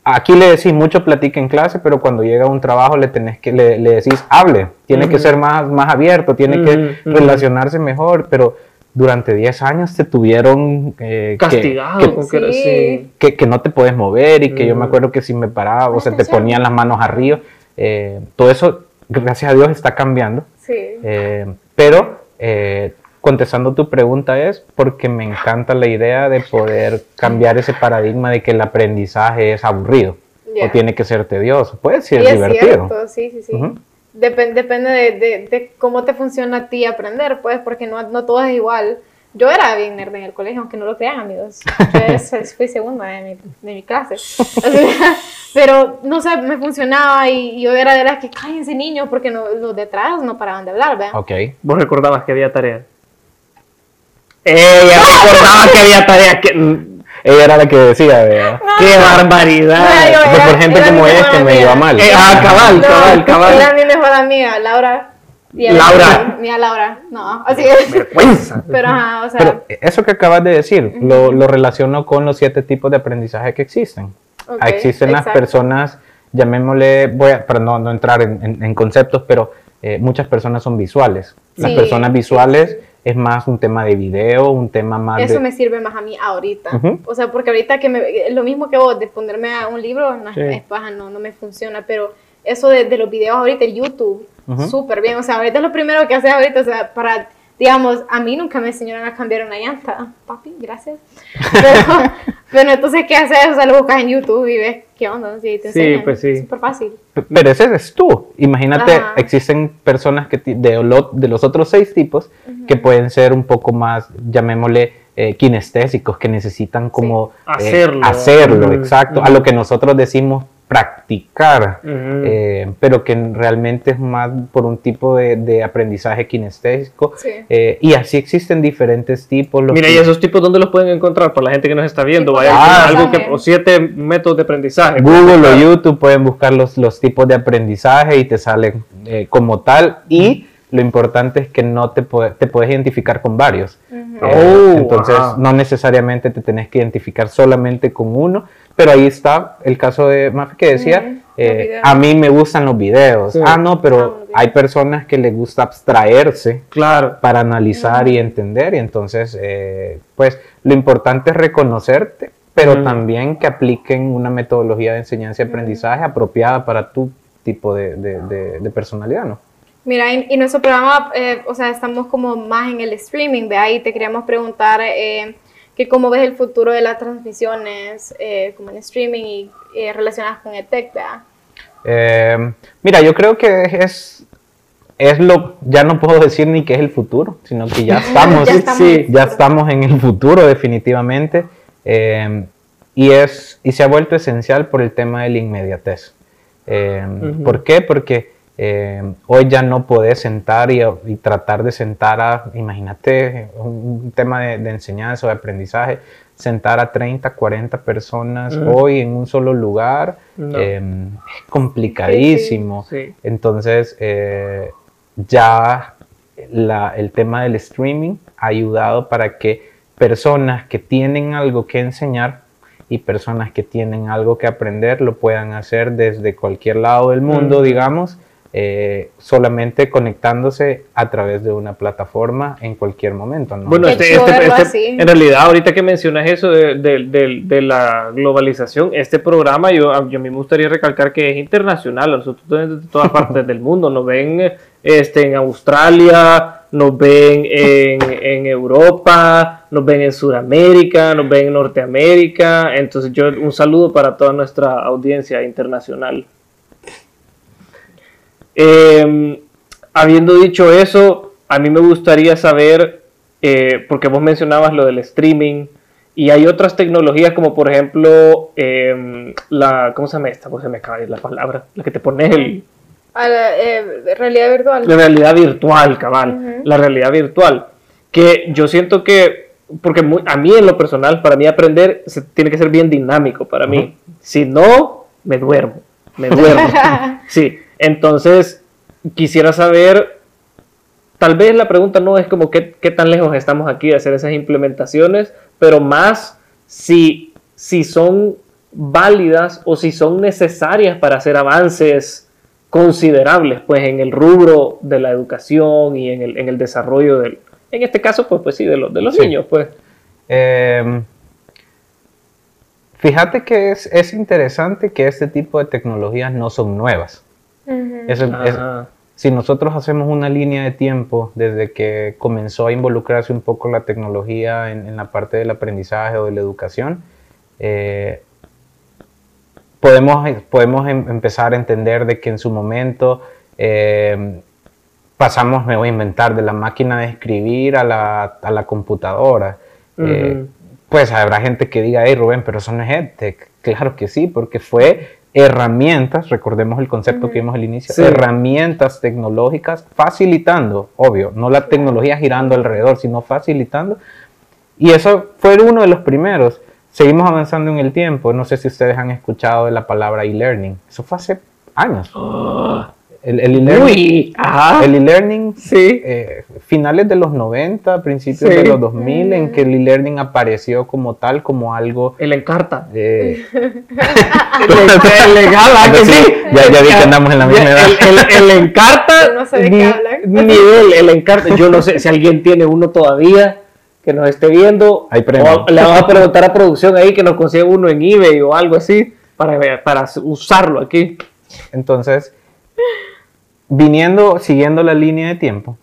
C: aquí le decís mucho platique en clase, pero cuando llega un trabajo le tenés que le, le decís hable, tiene que ser más, más abierto, tiene que relacionarse mejor, pero durante 10 años te tuvieron eh, que-
B: Castigado.
C: que,
B: que-
A: Sí.
B: sí.
C: que, que no te puedes mover y que yo me acuerdo que si me paraba, o sea, te ponían las manos arriba. eh, todo eso, gracias a Dios, está cambiando.
A: Sí.
C: Eh, pero eh, contestando tu pregunta es porque me encanta la idea de poder cambiar ese paradigma de que el aprendizaje es aburrido o tiene que ser tedioso. Puede ser
A: Sí, es
C: divertido.
A: cierto, sí, sí, sí. Depen- depende de, de- de cómo te funciona a ti aprender, pues, porque no, no todo es igual. Yo era bien nerd en el colegio, aunque no lo crean, amigos. Yo <laughs> fui segunda de mi, de mi clase. <laughs> Pero, no sé, me funcionaba y yo era de las que, cállense niños, porque no, los detrás no paraban de hablar, ¿vean?
C: Ok.
B: Vos recordabas que había tarea. Ella recordaba que había tarea. Que...
C: Ella era la que decía, ¿verdad?
B: ¡Qué barbaridad!
A: No, yo
C: Fue
A: era-
C: por gente
A: era
C: como ella que me iba mal.
B: Eh, ah, cabal,
A: No,
B: cabal, cabal.
A: Era mi mejor amiga, Laura. Y
B: Laura.
A: Mía Laura, no, así es.
B: Vergüenza.
A: Pero, ajá, o sea,
C: Pero eso que acabas de decir, lo, lo relaciono con los siete tipos de aprendizaje que existen.
A: ok,
C: existen las personas, llamémosle, voy a, para no, no entrar en, en- en conceptos, pero eh, muchas personas son visuales. Las
A: Sí,
C: personas visuales. Es más un tema de video, un tema más
A: Eso
C: de...
A: me sirve más a mí ahorita. O sea, porque ahorita que me, lo mismo que vos, de ponerme a un libro, no,
B: Sí.
A: es paja, no, no me funciona. Pero eso de, de los videos ahorita, el YouTube,
C: Ujú.
A: súper bien. O sea, ahorita es lo primero que haces ahorita, o sea, para digamos, a mí nunca me enseñaron a cambiar una llanta. Papi, gracias. Pero, <laughs> pero entonces, ¿qué haces? O sea, lo buscas en YouTube y ves qué onda. Sí, te
B: Sí,
A: enseñan.
B: pues sí.
A: Súper fácil.
C: Pero ese eres tú. Imagínate,
A: Ajá.
C: existen personas que de, lo- de los otros seis tipos que pueden ser un poco más, llamémosle, eh, kinestésicos, que necesitan como eh,
B: Hacerlo.
C: hacerlo, exacto. A lo que nosotros decimos practicar, eh, pero que realmente es más por un tipo de, de aprendizaje kinestésico.
A: Sí.
C: Eh, y así existen diferentes tipos. los
B: Mira,
C: que-
B: ¿y esos tipos dónde los pueden encontrar? Para la gente que nos está viendo, vaya
C: de
B: algo que,
A: aprendizaje.
B: o siete métodos de aprendizaje.
C: Google o YouTube pueden buscar los, los tipos de aprendizaje y te salen eh, como tal. Y lo importante es que no te, puede- te puedes identificar con varios. Eh,
B: Oh,
C: entonces,
B: wow.
C: no necesariamente te tenés que identificar solamente con uno. Pero ahí está el caso de Mafi que decía,
A: Ujú, los
C: eh, a mí me gustan los videos.
B: Sí.
C: Ah, no,
A: Ah,
C: pero
A: videos.
C: hay personas que les gusta abstraerse
B: Claro.
C: para analizar y entender. Y entonces, eh, pues lo importante es reconocerte, pero
B: Ujú.
C: también que apliquen una metodología de enseñanza y aprendizaje apropiada para tu tipo de, de- de- de personalidad, ¿no?
A: Mira, y, y nuestro programa, eh, o sea, estamos como más en el streaming, de ahí te queríamos preguntar eh, que cómo ves el futuro de las transmisiones eh, como en streaming y eh, relacionadas con EdTech, ¿verdad?
C: Eh, mira, yo creo que es, es lo, ya no puedo decir ni que es el futuro, sino que ya <laughs> estamos,
A: Ya estamos
B: sí,
A: en el
C: ya
A: futuro.
C: estamos en el futuro definitivamente. Eh, y, es, y se ha vuelto esencial por el tema de la inmediatez. Eh,
B: Ujú.
C: ¿Por qué? Porque eh, hoy ya no podés sentar y, y tratar de sentar a, imagínate, un, tema de, de enseñanza o de aprendizaje, sentar a 30, 40 personas
B: Ujú.
C: hoy en un solo lugar,
B: No.
C: eh, es complicadísimo.
B: Sí.
C: Entonces, eh, ya la- el tema del streaming ha ayudado para que personas que tienen algo que enseñar y personas que tienen algo que aprender lo puedan hacer desde cualquier lado del mundo,
B: Ujú.
C: digamos, eh, solamente conectándose a través de una plataforma en cualquier momento. ¿no?
B: Bueno, este, este- este- en realidad, ahorita que mencionas eso de, de- de- de la globalización, este programa, yo, a- yo a mí me gustaría recalcar que es internacional, nosotros desde todas <laughs> partes del mundo, nos ven este, en Australia, nos ven en, en Europa, nos ven en Sudamérica, nos ven en Norteamérica, entonces yo un saludo para toda nuestra audiencia internacional. Eh, habiendo dicho eso, a mí me gustaría saber, eh, porque vos mencionabas lo del streaming, y hay otras tecnologías como por ejemplo, eh, la, ¿cómo se llama esta? ¿Cómo se me acaba de ir la palabra? La que te pones el,
A: A la, eh, realidad virtual.
B: la realidad virtual, cabal,
A: Ujú.
B: la realidad virtual, que yo siento que, porque muy- a mí en lo personal, para mí aprender se, tiene que ser bien dinámico para mí, si no, me duermo, me duermo. <laughs> Sí, entonces quisiera saber, tal vez la pregunta no es como qué, qué tan lejos estamos aquí de hacer esas implementaciones, pero más si, si son válidas o si son necesarias para hacer avances considerables pues en el rubro de la educación y en el, en el desarrollo del, en este caso pues, pues sí, de, los de los
C: Sí.
B: niños pues.
C: Eh, fíjate que es, es interesante que este tipo de tecnologías no son nuevas. Eso es- es- si nosotros hacemos una línea de tiempo desde que comenzó a involucrarse un poco la tecnología en, en la parte del aprendizaje o de la educación, eh, podemos, podemos em- empezar a entender de que en su momento eh, pasamos, me voy a inventar, de la máquina de escribir a la, a la computadora. Eh,
B: Ujú.
C: pues habrá gente que diga, hey Rubén, pero eso no es EdTech. Claro que sí, porque fue herramientas, recordemos el concepto que vimos al inicio,
B: Sí.
C: herramientas tecnológicas facilitando, obvio, no la tecnología girando alrededor, sino facilitando. Y eso fue uno de los primeros. Seguimos avanzando en el tiempo. No sé si ustedes han escuchado de la palabra e-learning. Eso fue hace años. El, el e-learning,
B: Uy, ajá.
C: el e-learning
B: Sí.
C: eh, finales de los 90, principios
B: Sí.
C: de los 2000, en que el e-learning apareció como tal, como algo...
B: El encarta.
C: eh, <laughs>
B: legal, ¿ah que sí?
C: ya, ya vi que andamos en la misma edad.
B: El, el, el encarta, <laughs>
A: Yo no sé de qué hablan.
B: nivel, el encarta. Yo no sé si alguien tiene uno todavía que nos esté viendo.
C: Hay
B: o le vamos a preguntar a producción ahí que nos consiga uno en eBay o algo así para, para usarlo aquí.
C: Entonces, viniendo, siguiendo la línea de tiempo,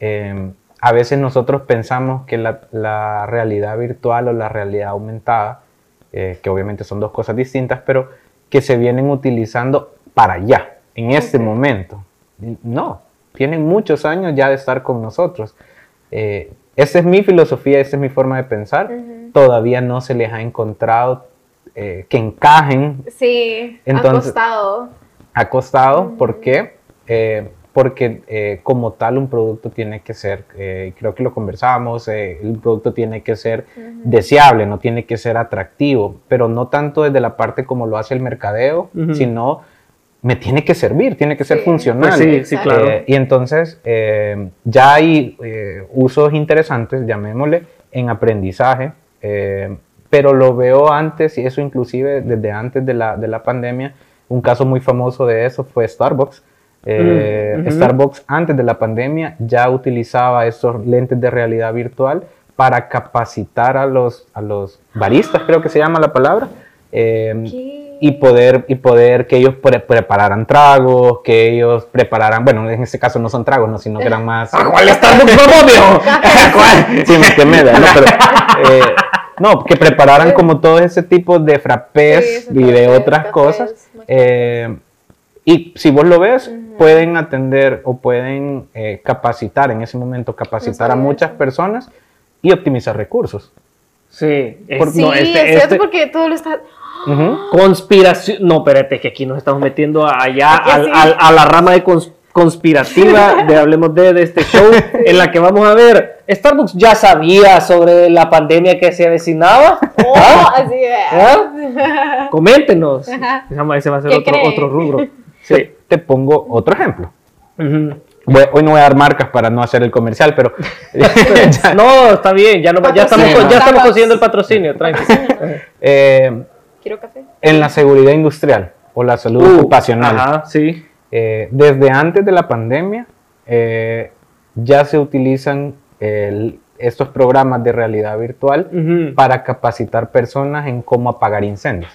C: eh, a veces nosotros pensamos que la, la realidad virtual o la realidad aumentada, eh, que obviamente son dos cosas distintas, pero que se vienen utilizando para allá, en este
A: Ok.
C: momento. No, tienen muchos años ya de estar con nosotros. Eh, esa es mi filosofía, esa es mi forma de pensar.
A: Ujú.
C: Todavía no se les ha encontrado eh, que encajen
A: Sí,
C: Entonces-
A: acostado.
C: ha costado.
A: Ujú.
C: ¿Por qué? Eh, porque eh, como tal un producto tiene que ser, eh, creo que lo conversamos, eh, el producto tiene que ser
A: Ujú.
C: deseable, no tiene que ser atractivo, pero no tanto desde la parte como lo hace el mercadeo,
B: Ujú.
C: sino me tiene que servir, tiene que ser
A: Sí.
C: funcional.
B: Pues sí, sí, claro.
C: Eh, y entonces eh, ya hay eh, usos interesantes, llamémosle, en aprendizaje, eh, pero lo veo antes, y eso inclusive desde antes de la, de la pandemia, un caso muy famoso de eso fue Starbucks. Eh. Starbucks antes de la pandemia ya utilizaba estos lentes de realidad virtual para capacitar a los, a los baristas, creo que se llama la palabra, eh, y poder, y poder que ellos pre- prepararan tragos, que ellos prepararan, bueno, en este caso no son tragos, no, sino que eran más... <laughs>
B: ¿A cuál Starbucks? <laughs>
C: ¿Cuál? Sí, me quemé, ¿no? Pero, eh, no, que prepararan como todo ese tipo de frappés
A: Sí,
C: y de otras
A: cafés,
C: cosas. eh, y si vos lo ves,
A: Ujú.
C: pueden atender o pueden eh, capacitar en ese momento, capacitar a muchas personas y optimizar recursos.
B: Sí, es,
C: Por-
A: Sí,
B: no, este-
A: es cierto
B: este-
A: porque todo lo está...
C: Ujú.
B: Conspiración. No, espérate, es que aquí nos estamos metiendo allá al-
A: sí.
B: al- a la rama de cons- conspirativa <laughs> de Hablemos de, de este show, en la que vamos a ver. Starbucks ya sabía sobre la pandemia que se avecinaba.
A: Oh,
B: ¿Ah?
A: así de...
B: ¿Ah? <laughs> Coméntenos. Ese ese va a ser
A: ¿Qué
B: otro, otro rubro.
C: Te,
B: Sí.
C: te pongo otro ejemplo. Voy- hoy no voy a dar marcas para no hacer el comercial, pero ya- <laughs>
B: No, está bien, ya, no, ya, estamos, ya estamos consiguiendo el patrocinio, tranquilo. <laughs>
C: eh,
A: Quiero café.
C: en la seguridad industrial o la salud
B: Uh,
C: ocupacional.
B: Ajá, sí.
C: Eh, desde antes de la pandemia eh, ya se utilizan el- estos programas de realidad virtual para capacitar personas en cómo apagar incendios.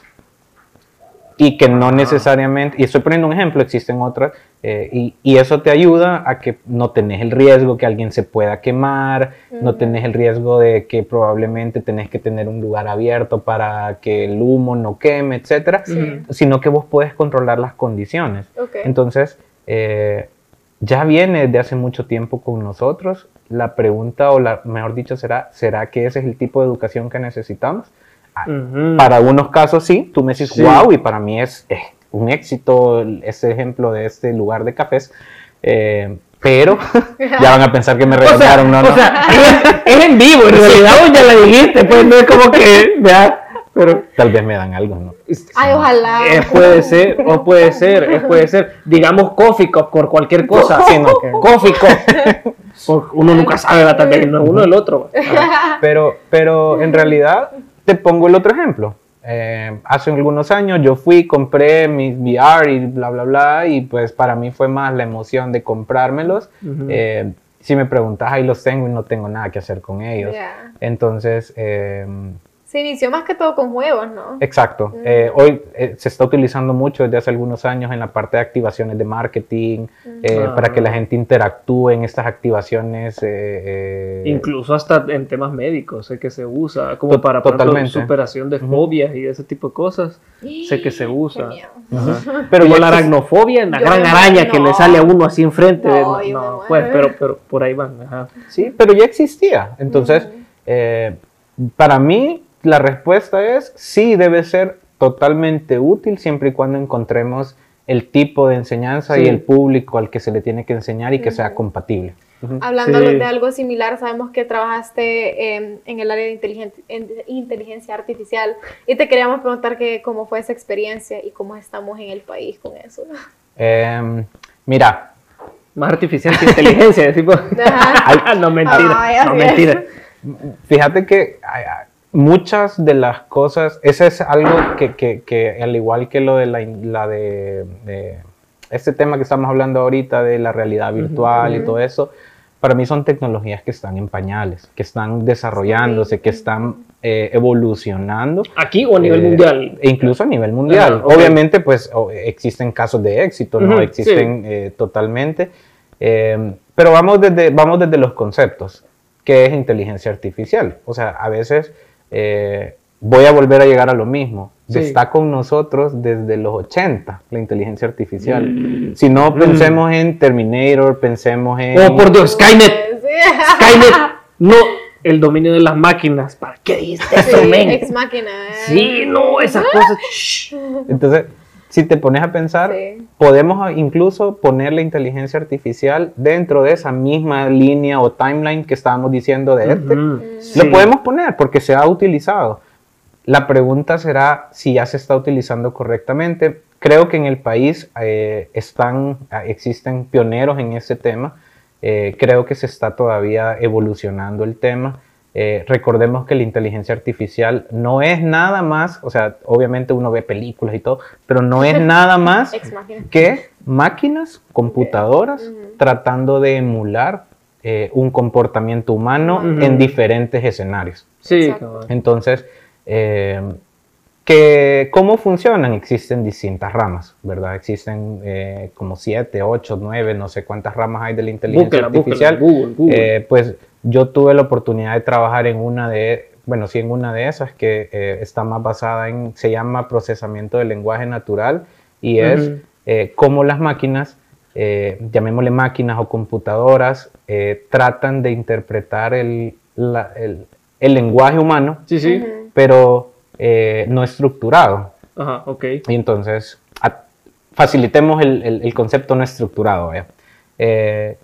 C: Y que no necesariamente, y estoy poniendo un ejemplo, existen otras, eh, y, y eso te ayuda a que no tenés el riesgo que alguien se pueda quemar, no
A: Ujú.
C: tenés el riesgo de que probablemente tenés que tener un lugar abierto para que el humo no queme, etcétera,
A: Sí.
C: sino que vos puedes controlar las condiciones.
A: Ok.
C: Entonces, eh, ya viene de hace mucho tiempo con nosotros. La pregunta, o la, mejor dicho, será, ¿será que ese es el tipo de educación que necesitamos? Ah,
B: Ujú.
C: Para algunos casos sí, tú me dices,
B: Sí.
C: wow, y para mí es eh, un éxito ese ejemplo de este lugar de cafés. Eh, pero <laughs> ya van a pensar que me <laughs>
B: O sea,
C: regañaron, no,
B: o
C: no.
B: sea, es, <laughs> es en vivo, en realidad vos ya la dijiste, pues no es como que, vea, pero
C: Tal vez me dan algo, ¿no?
A: Ay, ojalá.
B: eh, puede ser, o puede ser, eh, puede ser, digamos coffee cup por cualquier cosa,
C: Sí, no, que-
B: coffee cup, uno nunca sabe, va también, no es uno del otro.
C: Pero, pero en realidad, te pongo el otro ejemplo. Eh, hace algunos años yo fui, compré mis VR y bla, bla, bla, y pues para mí fue más la emoción de comprármelos. Eh, si me preguntas, ahí los tengo y no tengo nada que hacer con ellos. Entonces, eh,
A: Se inició más que todo con juegos, ¿no?
C: exacto.
A: Mm.
C: Eh, hoy eh, se está utilizando mucho desde hace algunos años en la parte de activaciones de marketing, eh,
B: Ah.
C: para que la gente interactúe en estas activaciones. eh, eh,
B: Incluso hasta en temas médicos, sé que se usa, como
C: To-
B: para por ejemplo,
C: totalmente.
B: superación de fobias y ese tipo de cosas. Sé que se usa.
A: Qué miedo.
C: Pero
B: Pero
C: ya
B: la aracnofobia, la
A: Yo
B: gran araña que le sale a uno así enfrente. de-
A: No, me
B: no, pues, pero, pero por ahí van. ajá.
C: Sí, pero ya existía. Entonces, eh, para mí, la respuesta es sí, debe ser totalmente útil siempre y cuando encontremos el tipo de enseñanza y
B: Sí.
C: el público al que se le tiene que enseñar y que sea compatible.
A: Hablando
B: Sí.
A: de algo similar, sabemos que trabajaste eh, en el área de inteligen- en inteligencia artificial y te queríamos preguntar que cómo fue esa experiencia y cómo estamos en el país con eso.
C: Em, mira,
B: Más artificial que inteligencia. <laughs> tipo.
A: Ajá. <laughs>
B: no, mentira.
A: Ay,
B: no, mentira.
C: fíjate que ay, ay, muchas de las cosas, ese es algo que, que- que al igual que lo de la, de, de este tema que estamos hablando ahorita de la realidad virtual y todo eso, para mí son tecnologías que están en pañales, que están desarrollándose, que están eh, evolucionando.
B: ¿Aquí o a nivel
C: Eh,
B: mundial?
C: e incluso a nivel mundial. Obviamente, pues existen casos de éxito, ¿no? Existen eh, totalmente. Pero vamos desde, vamos desde los conceptos. ¿Qué es inteligencia artificial? O sea, a veces eh, voy a volver a llegar a lo mismo.
B: Sí.
C: Está con nosotros desde los 80, la inteligencia artificial.
B: Mm.
C: Si no pensemos en Terminator, pensemos en...
B: Oh, por Dios, Skynet. <laughs>
A: Sí.
B: Skynet. No, el dominio de las máquinas. ¿Para qué dijiste eso,
A: Sí,
B: men?
A: ex máquina. eh.
B: Sí, no, esas <laughs> cosas.
C: Entonces, si te pones a pensar,
A: Sí.
C: podemos incluso poner la inteligencia artificial dentro de esa misma línea o timeline que estábamos diciendo de EdTech.
B: Ujú, sí.
C: Lo podemos poner porque se ha utilizado. La pregunta será si ya se está utilizando correctamente. Creo que en el país eh, están, ah, existen pioneros en ese tema. Eh, creo que se está todavía evolucionando el tema. Eh, recordemos que la inteligencia artificial no es nada más, o sea, obviamente uno ve películas y todo, pero no es <laughs> nada más que máquinas, computadoras, tratando de emular eh, un comportamiento humano en diferentes escenarios.
B: Sí.
C: Entonces, eh, que, ¿cómo funcionan? Existen distintas ramas, ¿verdad? Existen eh, como siete, ocho, nueve, no sé cuántas ramas hay de la inteligencia
B: Búsquela, búsquela.
C: artificial.
B: Google, Google.
C: Eh, pues yo tuve la oportunidad de trabajar en una de, bueno, sí, en una de esas que eh, está más basada en, se llama procesamiento del lenguaje natural y es
B: Ujú.
C: eh, cómo las máquinas, eh, llamémosle máquinas o computadoras, eh, tratan de interpretar el, la- el- el lenguaje humano,
B: sí, sí.
C: Pero eh, no estructurado.
B: Ajá, ok.
C: Y entonces, a- facilitemos el, el- el concepto no estructurado. ¿vaya? Eh,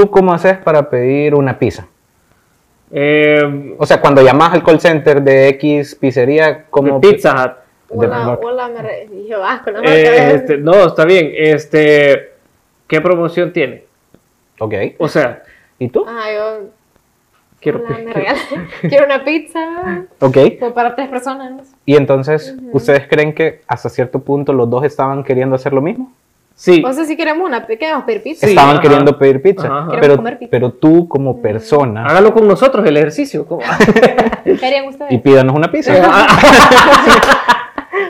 C: ¿Tú cómo haces para pedir una pizza?
B: Eh,
C: O sea, cuando llamas al call center de X pizzería, ¿cómo
B: Pizza Hut.
A: Hola,
C: de-
A: hola, me re... Yo, ah, con la marca.
B: Eh, este, no, está bien. Este, ¿qué promoción tiene?
C: Ok.
B: O sea,
C: ¿Y tú?
A: Ah, yo...
B: quiero,
A: hola, me
B: quiero-. <laughs> <laughs>
A: Quiero una pizza.
C: Ok.
A: Como para tres personas.
C: Y entonces, ¿ustedes creen que hasta cierto punto los dos estaban queriendo hacer lo mismo?
B: Sí.
A: O sea, si queremos una queremos pedir pizza.
B: Sí,
C: estaban
B: ajá.
C: queriendo pedir pizza.
B: Ajá, ajá.
C: Pero,
A: Queremos comer pizza.
C: pero tú como persona,
B: Hágalo con nosotros el ejercicio. ¿cómo? <laughs>
A: ¿Qué harían ustedes?
C: y pídanos una pizza. <laughs>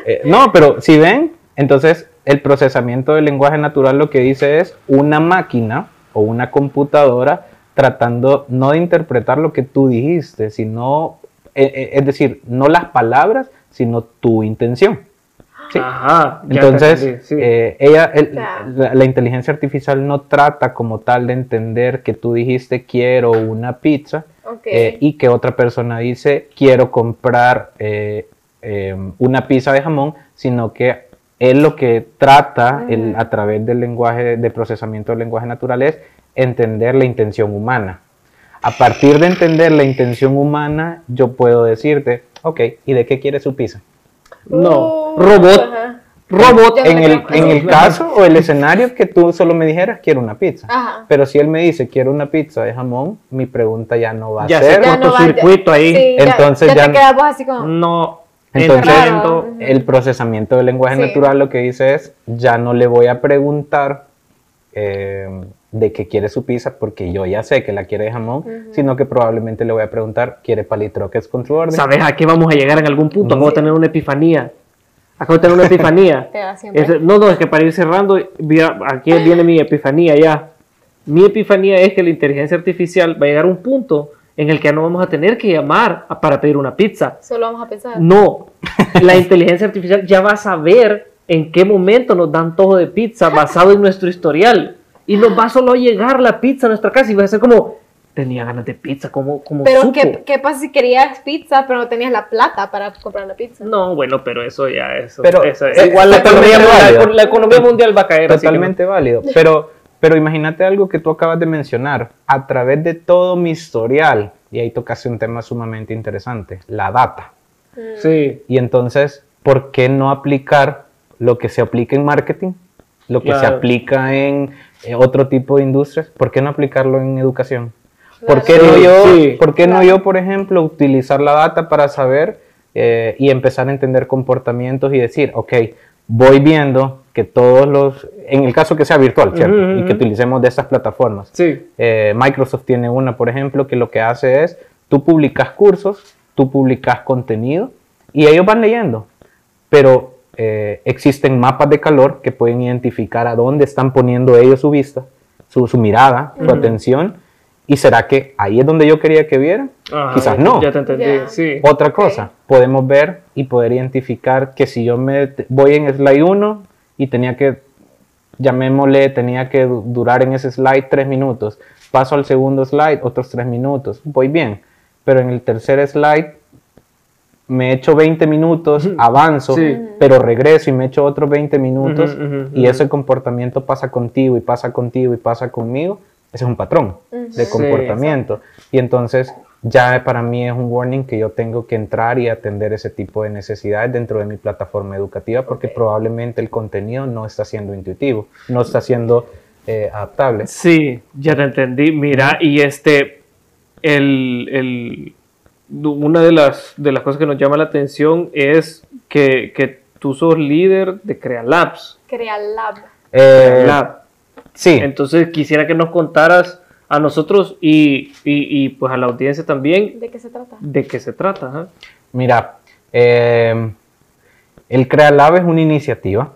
C: Eh, no, pero si ven, entonces el procesamiento del lenguaje natural lo que dice es una máquina o una computadora tratando no de interpretar lo que tú dijiste, sino, eh, eh, es decir, no las palabras, sino tu intención. Sí.
B: Ajá. ya
C: Entonces,
B: entendí, sí.
C: eh, ella, el- la, la inteligencia artificial no trata como tal de entender que tú dijiste quiero una pizza eh, y que otra persona dice quiero comprar eh, eh, una pizza de jamón, sino que él lo que trata el- a través del lenguaje de procesamiento del lenguaje natural es entender la intención humana. A partir de entender la intención humana, yo puedo decirte, ok, ¿y de qué quiere su pizza?
B: No.
A: Uh,
B: Robot.
A: ajá.
B: Robot.
C: En el, en el caso o el escenario que tú solo me dijeras, quiero una pizza.
A: Ajá.
C: Pero si él me dice, quiero una pizza de jamón, mi pregunta ya no va a
B: Ya se
C: ser.
A: Ya no
B: cortocircuito ahí.
A: Sí,
C: Entonces
A: ya,
C: ya-
A: te quedas vos así como...
B: No.
C: Entonces.
A: Raro.
C: el procesamiento del lenguaje
A: Sí.
C: natural lo que dice es, ya no le voy a preguntar eh, de qué quiere su pizza, porque yo ya sé que la quiere de jamón, sino que probablemente le voy a preguntar, ¿quiere palitroques con su orden?
B: ¿Sabes a qué vamos a llegar en algún punto? Acabo de
C: Sí.
B: tener una epifanía. Acabo de tener una epifanía. <laughs>
A: Te da siempre.
B: Es- no, no, es que para ir cerrando, aquí viene mi epifanía ya. Mi epifanía es que la inteligencia artificial va a llegar a un punto en el que ya no vamos a tener que llamar a- para pedir una pizza.
A: Solo vamos a pensar.
B: No, <laughs> la inteligencia artificial ya va a saber en qué momento nos dan todo de pizza basado en nuestro historial. Y nos va solo a llegar la pizza a nuestra casa y va a ser como, tenía ganas de pizza, como, como
A: Pero
B: supo?
A: ¿qué, ¿qué pasa si querías pizza pero no tenías la plata para comprar la pizza?
B: No, bueno, pero eso ya eso.
C: Pero,
B: eso-
C: eh,
B: igual la economía,
C: válido.
B: la, economía mundial va a caer. no.
C: Totalmente válido. Pero, pero imagínate algo que tú acabas de mencionar. A través de todo mi historial, y ahí tocaste un tema sumamente interesante, la data.
B: Sí,
C: Y entonces, ¿por qué no aplicar lo que se aplica en marketing? Lo que se
B: Claro.
C: aplica en eh, otro tipo de industrias, ¿por qué no aplicarlo en educación? ¿Por qué, no, yo,
B: sí.
C: ¿por qué no yo, por ejemplo, utilizar la data para saber eh, y empezar a entender comportamientos y decir, ok, voy viendo que todos los, en el caso que sea virtual, ¿cierto?
B: Ujú,
C: Y que utilicemos de estas plataformas.
B: sí.
C: Eh, Microsoft tiene una, por ejemplo, que lo que hace es, tú publicas cursos, tú publicas contenido y ellos van leyendo. Pero eh, existen mapas de calor que pueden identificar a dónde están poniendo ellos su vista, su, su mirada, su atención. ¿Y será que ahí es donde yo quería que vieran?
B: Ajá,
C: Quizás
B: ya-
C: no.
B: Ya te entendí, sí.
C: Otra cosa, podemos ver y poder identificar que si yo me voy en slide 1 y tenía que, llamémosle, tenía que du- durar en ese slide 3 minutos, paso al segundo slide, otros 3 minutos, voy bien, pero en el tercer slide me echo 20 minutos, avanzo,
B: Sí.
C: pero regreso y me echo otros 20 minutos y ese comportamiento pasa contigo y pasa contigo y pasa conmigo, ese es un patrón de comportamiento. Y entonces ya para mí es un warning que yo tengo que entrar y atender ese tipo de necesidades dentro de mi plataforma educativa porque probablemente el contenido no está siendo intuitivo, no está siendo eh, adaptable.
B: Sí, ya te entendí. Mira, y este, el, el- una de las, de las cosas que nos llama la atención es que, que tú sos líder de Crealabs.
A: Crea Lab.
C: Eh,
B: Lab.
C: sí,
B: Entonces quisiera que nos contaras a nosotros y, y, y, pues a la audiencia también
A: ¿De qué se trata?
B: de qué se trata. ajá.
C: Mira, eh, el CreaLab es una iniciativa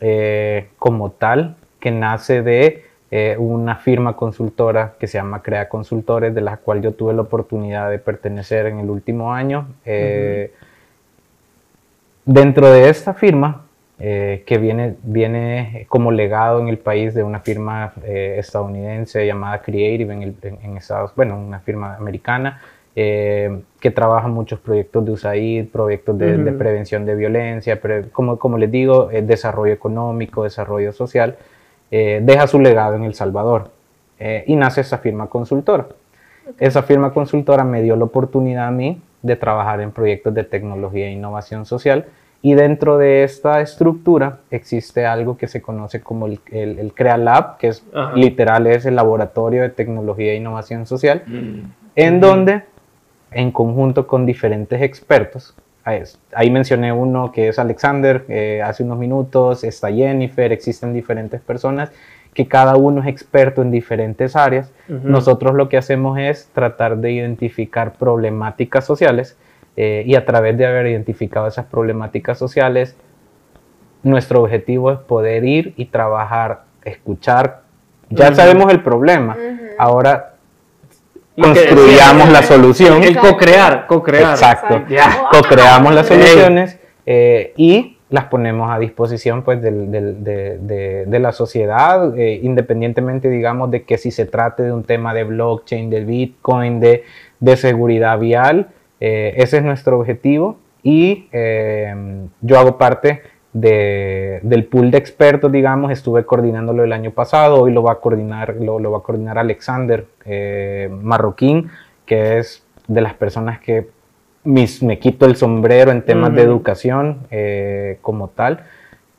C: eh, como tal que nace de eh, una firma consultora que se llama Crea Consultores, de la cual yo tuve la oportunidad de pertenecer en el último año. Eh, Dentro de esta firma, eh, que viene, viene como legado en el país de una firma eh, estadounidense llamada Creative en, el- en- en Estados bueno, una firma americana, eh, que trabaja muchos proyectos de USAID, proyectos de, de
B: Ujú.
C: prevención de violencia, pre- como, como les digo, eh, desarrollo económico, desarrollo social, eh, deja su legado en El Salvador eh, y nace esa firma consultora. Esa firma consultora me dio la oportunidad a mí de trabajar en proyectos de tecnología e innovación social y dentro de esta estructura existe algo que se conoce como el, el, el CREA Lab, que es
B: Ajá.
C: literal es el laboratorio de tecnología e innovación social, en donde en conjunto con diferentes expertos, ahí mencioné uno que es Alexander eh, hace unos minutos, está Jennifer, existen diferentes personas que cada uno es experto en diferentes áreas.
B: Ujú.
C: Nosotros lo que hacemos es tratar de identificar problemáticas sociales eh, y a través de haber identificado esas problemáticas sociales, nuestro objetivo es poder ir y trabajar, escuchar. Ya
B: Ujú.
C: sabemos el problema,
A: Ujú.
C: ahora
B: Lo que
C: construyamos la solución.
B: El co-crear, co-crear.
C: Exacto.
B: Ya.
C: Co-creamos las <laughs> soluciones eh, y las ponemos a disposición pues, del- del- de, de- de la sociedad, eh, independientemente, digamos, de que si se trate de un tema de blockchain, de Bitcoin, de, de seguridad vial, eh, ese es nuestro objetivo y yo hago parte de- del pool de expertos, digamos, estuve coordinándolo el año pasado, hoy lo va a coordinar, lo, lo va a coordinar Alexander eh, Marroquín, que es de las personas que mis- me quito el sombrero en temas de educación eh, como tal.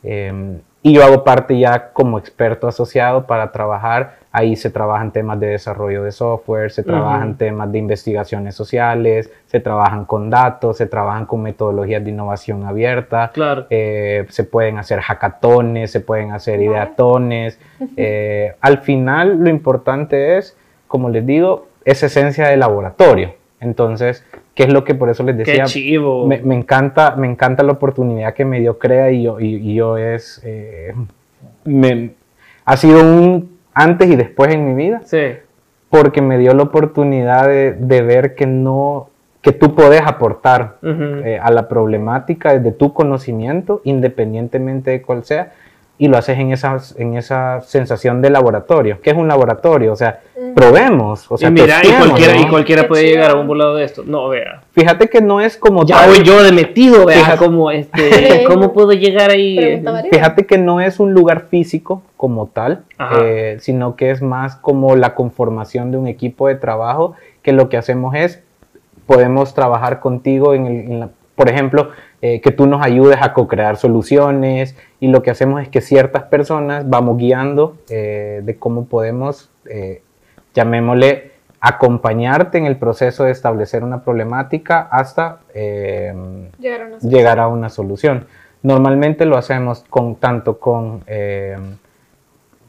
C: Eh, y yo hago parte ya como experto asociado para trabajar. Ahí se trabajan temas de desarrollo de software, se trabajan temas de investigaciones sociales, se trabajan con datos, se trabajan con metodologías de innovación abierta.
B: Claro.
C: Eh, se pueden hacer hackatones, se pueden hacer
A: Vale.
C: ideatones. Eh, al final lo importante es, como les digo, es esencia de laboratorio. Entonces, ¿qué es lo que por eso les
B: Qué
C: decía?
B: chivo.
C: Me, me encanta, me encanta la oportunidad que me dio Crea y yo, y, y yo es, eh, me- ha sido un antes y después en mi vida
B: Sí.
C: porque me dio la oportunidad de, de ver que no, que tú puedes aportar eh, a la problemática desde tu conocimiento, independientemente de cuál sea, y lo haces en esa, en esa sensación de laboratorio. ¿Qué es un laboratorio? O sea, probemos. O sea,
B: y mira, y cualquiera,
C: ¿no?
B: y cualquiera
A: Qué
B: puede llegar a un volado de esto. No, vea.
C: Fíjate que no es como
B: Ya
C: tal-
B: voy yo de metido, vea.
C: Fíjate.
B: Como este, <laughs> ¿Cómo puedo llegar ahí?
A: Válida.
C: Fíjate que no es un lugar físico como tal, eh, sino que es más como la conformación de un equipo de trabajo, que lo que hacemos es, podemos trabajar contigo en, el- en la- por ejemplo, eh, que tú nos ayudes a co-crear soluciones y lo que hacemos es que ciertas personas vamos guiando eh, de cómo podemos, eh, llamémosle, acompañarte en el proceso de establecer una problemática hasta...
A: Llegaron a
C: llegar a una solución. Normalmente lo hacemos con, tanto con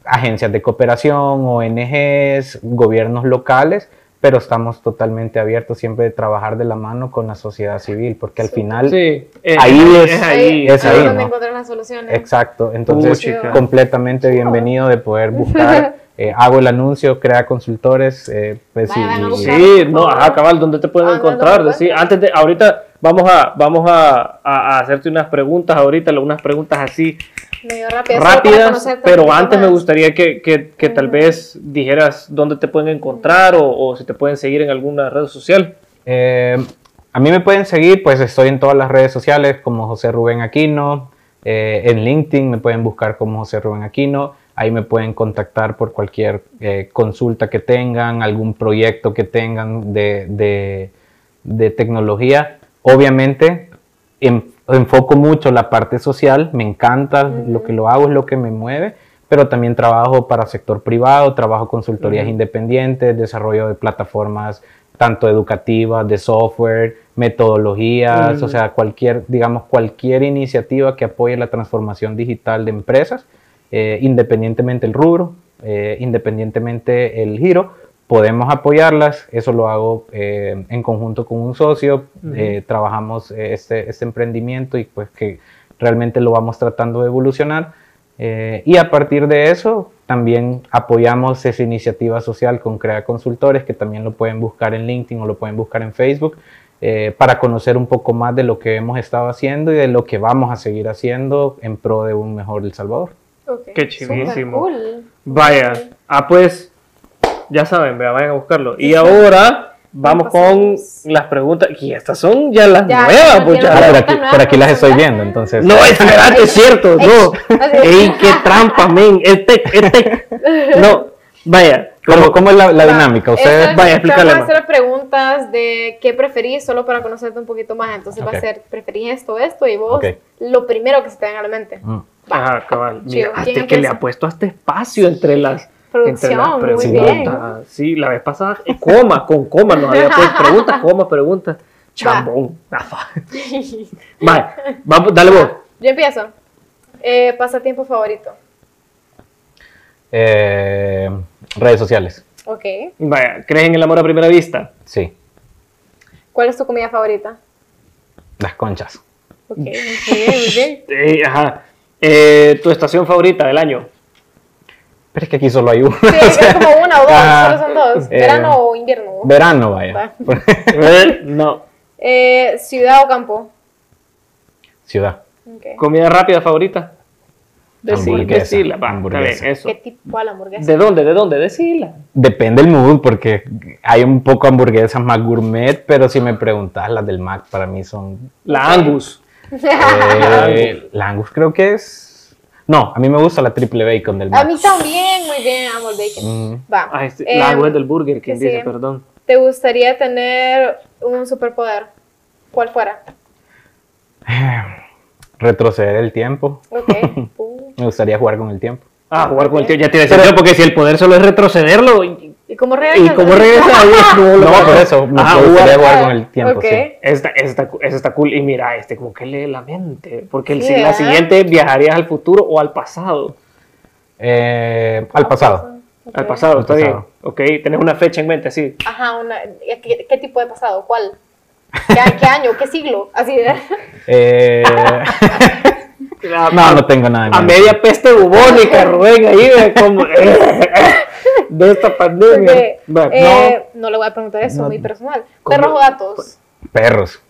C: agencias de cooperación, ONGs, gobiernos locales, pero estamos totalmente abiertos siempre de trabajar de la mano con la sociedad civil, porque al final
B: Sí, eh,
C: Ahí es-
B: es ahí.
C: es
A: ahí
C: ahí,
A: donde
C: ¿no?
A: encontrar las soluciones.
C: Exacto, entonces completamente bienvenido de poder buscar. <laughs> eh, hago el anuncio, crea consultores. eh, pues,
A: Vayan
C: y-.
B: Sí, no, ajá, cabal, ¿dónde te pueden
A: Ah, ¿dónde lo
B: encontrar? Sí, antes de, ahorita vamos a, vamos a, a- a hacerte unas preguntas, ahorita unas preguntas así
A: Medio
B: rápidas, pero antes me gustaría que, que- que tal vez dijeras dónde te pueden encontrar o, o si te pueden seguir en alguna red social.
C: Eh, a mí me pueden seguir, pues estoy en todas las redes sociales como José Rubén Aquino. eh, en LinkedIn me pueden buscar como José Rubén Aquino. Ahí me pueden contactar por cualquier eh, consulta que tengan, algún proyecto que tengan de, de- de tecnología. Obviamente, en- enfoco mucho la parte social, me encanta lo que lo hago, es lo que me mueve, pero también trabajo para sector privado, trabajo consultorías independientes, desarrollo de plataformas tanto educativas, de software, metodologías, o sea, cualquier, digamos, cualquier iniciativa que apoye la transformación digital de empresas, eh, independientemente el rubro, eh, independientemente el giro, podemos apoyarlas. Eso lo hago eh, en conjunto con un socio. eh, trabajamos eh, este, este emprendimiento y pues que realmente lo vamos tratando de evolucionar. Eh, y a partir de eso, también apoyamos esa iniciativa social con Crea Consultores, que también lo pueden buscar en LinkedIn o lo pueden buscar en Facebook, eh, para conocer un poco más de lo que hemos estado haciendo y de lo que vamos a seguir haciendo en pro de un mejor El Salvador.
A: Ok.
B: Qué chivísimo.
A: cool.
B: Vaya, ah pues, ya saben, vea, vayan a buscarlo. Y ahora vamos con
A: pasamos.
B: las preguntas, y estas son ya las
A: Ya,
B: nuevas,
A: ya.
C: Ah, por, aquí, por aquí las estoy viendo, entonces.
B: No, es verdad, es cierto, <laughs> no. <laughs> Ey, qué trampa, men, es tech, es tech. <laughs> No, vaya,
C: ¿Cómo,
B: pero-
C: cómo es la, la
A: Va,
C: dinámica? Ustedes,
A: es-
B: vaya, explícale,
A: vamos a hacer preguntas de qué preferís, solo para conocerte un poquito más. Entonces va
C: Ok.
A: a ser, ¿preferís esto, esto? Y vos,
C: Ok.
A: lo primero que se te venga a la mente.
C: Mm.
B: Ajá, cabal. Mira,
A: ¿Quién
B: hasta que le ha puesto este espacio entre las, entre
A: Producción, muy
B: preguntas. Sí, la vez pasada, eh, coma, con coma, nos había puesto <laughs> preguntas, coma, preguntas. Chambón. Afa. <laughs> Vale, vamos, dale vos.
A: Yo empiezo. Eh, pasatiempo favorito.
C: Eh, redes sociales,
A: Ok.
B: Vaya, ¿crees en el amor a primera vista?
C: sí.
A: ¿Cuál es tu comida favorita?
C: Las conchas.
A: Ok, muy bien, muy bien.
B: Ajá. Eh, ¿Tu estación favorita del año?
C: Pero es que aquí solo hay uno.
A: Sí, <laughs> es como una o dos, solo son dos.
C: Eh,
A: ¿Verano o invierno?
C: Verano, vaya.
A: Va. <laughs>
B: Eh, no.
A: Eh, ¿Ciudad o campo?
C: Ciudad.
B: ¿Comida rápida favorita? Decila,
C: Hamburguesa,
B: decila, va,
C: hamburguesa.
B: eso.
A: ¿Qué tipo de hamburguesa?
B: ¿De dónde? ¿De dónde? Decila.
C: Depende del mood, porque hay un poco hamburguesas más gourmet, pero si me preguntas, las del Mac para mí son.
B: La Angus.
C: Eh, <laughs> la Angus creo que es. No, a mí me gusta la triple bacon del
A: A
C: Mac.
A: mí también, muy bien, amo el bacon.
C: Mm,
A: Va.
B: Ah, este-
A: Em,
B: la Angus es del Burger King,
A: que
B: dice, perdón.
A: ¿Te gustaría tener un superpoder? ¿Cuál fuera? <sighs>
C: retroceder el tiempo.
A: Ok. Uh, <laughs>
C: Me gustaría jugar con el tiempo.
B: Ah, jugar con el tiempo. Ya tiene sentido, porque si el poder solo es retrocederlo. ¿Y,
A: ¿Y cómo
B: y
A: regresas?
B: cómo regresa? Lo-
C: No, por eso, me
B: Ajá,
C: gustaría
B: jugar-
C: jugar con el tiempo,
A: Ok.
C: sí.
B: Esta, está cool. Y mira, este como que lee la mente. Porque el, si la siguiente viajarías al futuro o al pasado.
C: Eh, al pasado.
B: Al pasado,
C: Al
B: está
C: pasado.
B: bien. Ok, tenés una fecha en mente, sí.
A: Ajá, una, ¿qué, qué tipo de pasado? ¿Cuál? ¿Qué, qué año? ¿Qué siglo? Así de... <laughs>
C: Eh, <laughs> no, no tengo nada en
B: A media peste bubónica, <laughs> Rubén, ahí de, como, <laughs> de esta pandemia.
A: Porque, eh, no. le voy a preguntar eso,
C: No.
A: muy personal.
B: ¿Cómo?
A: ¿Perros o gatos?
C: Perros.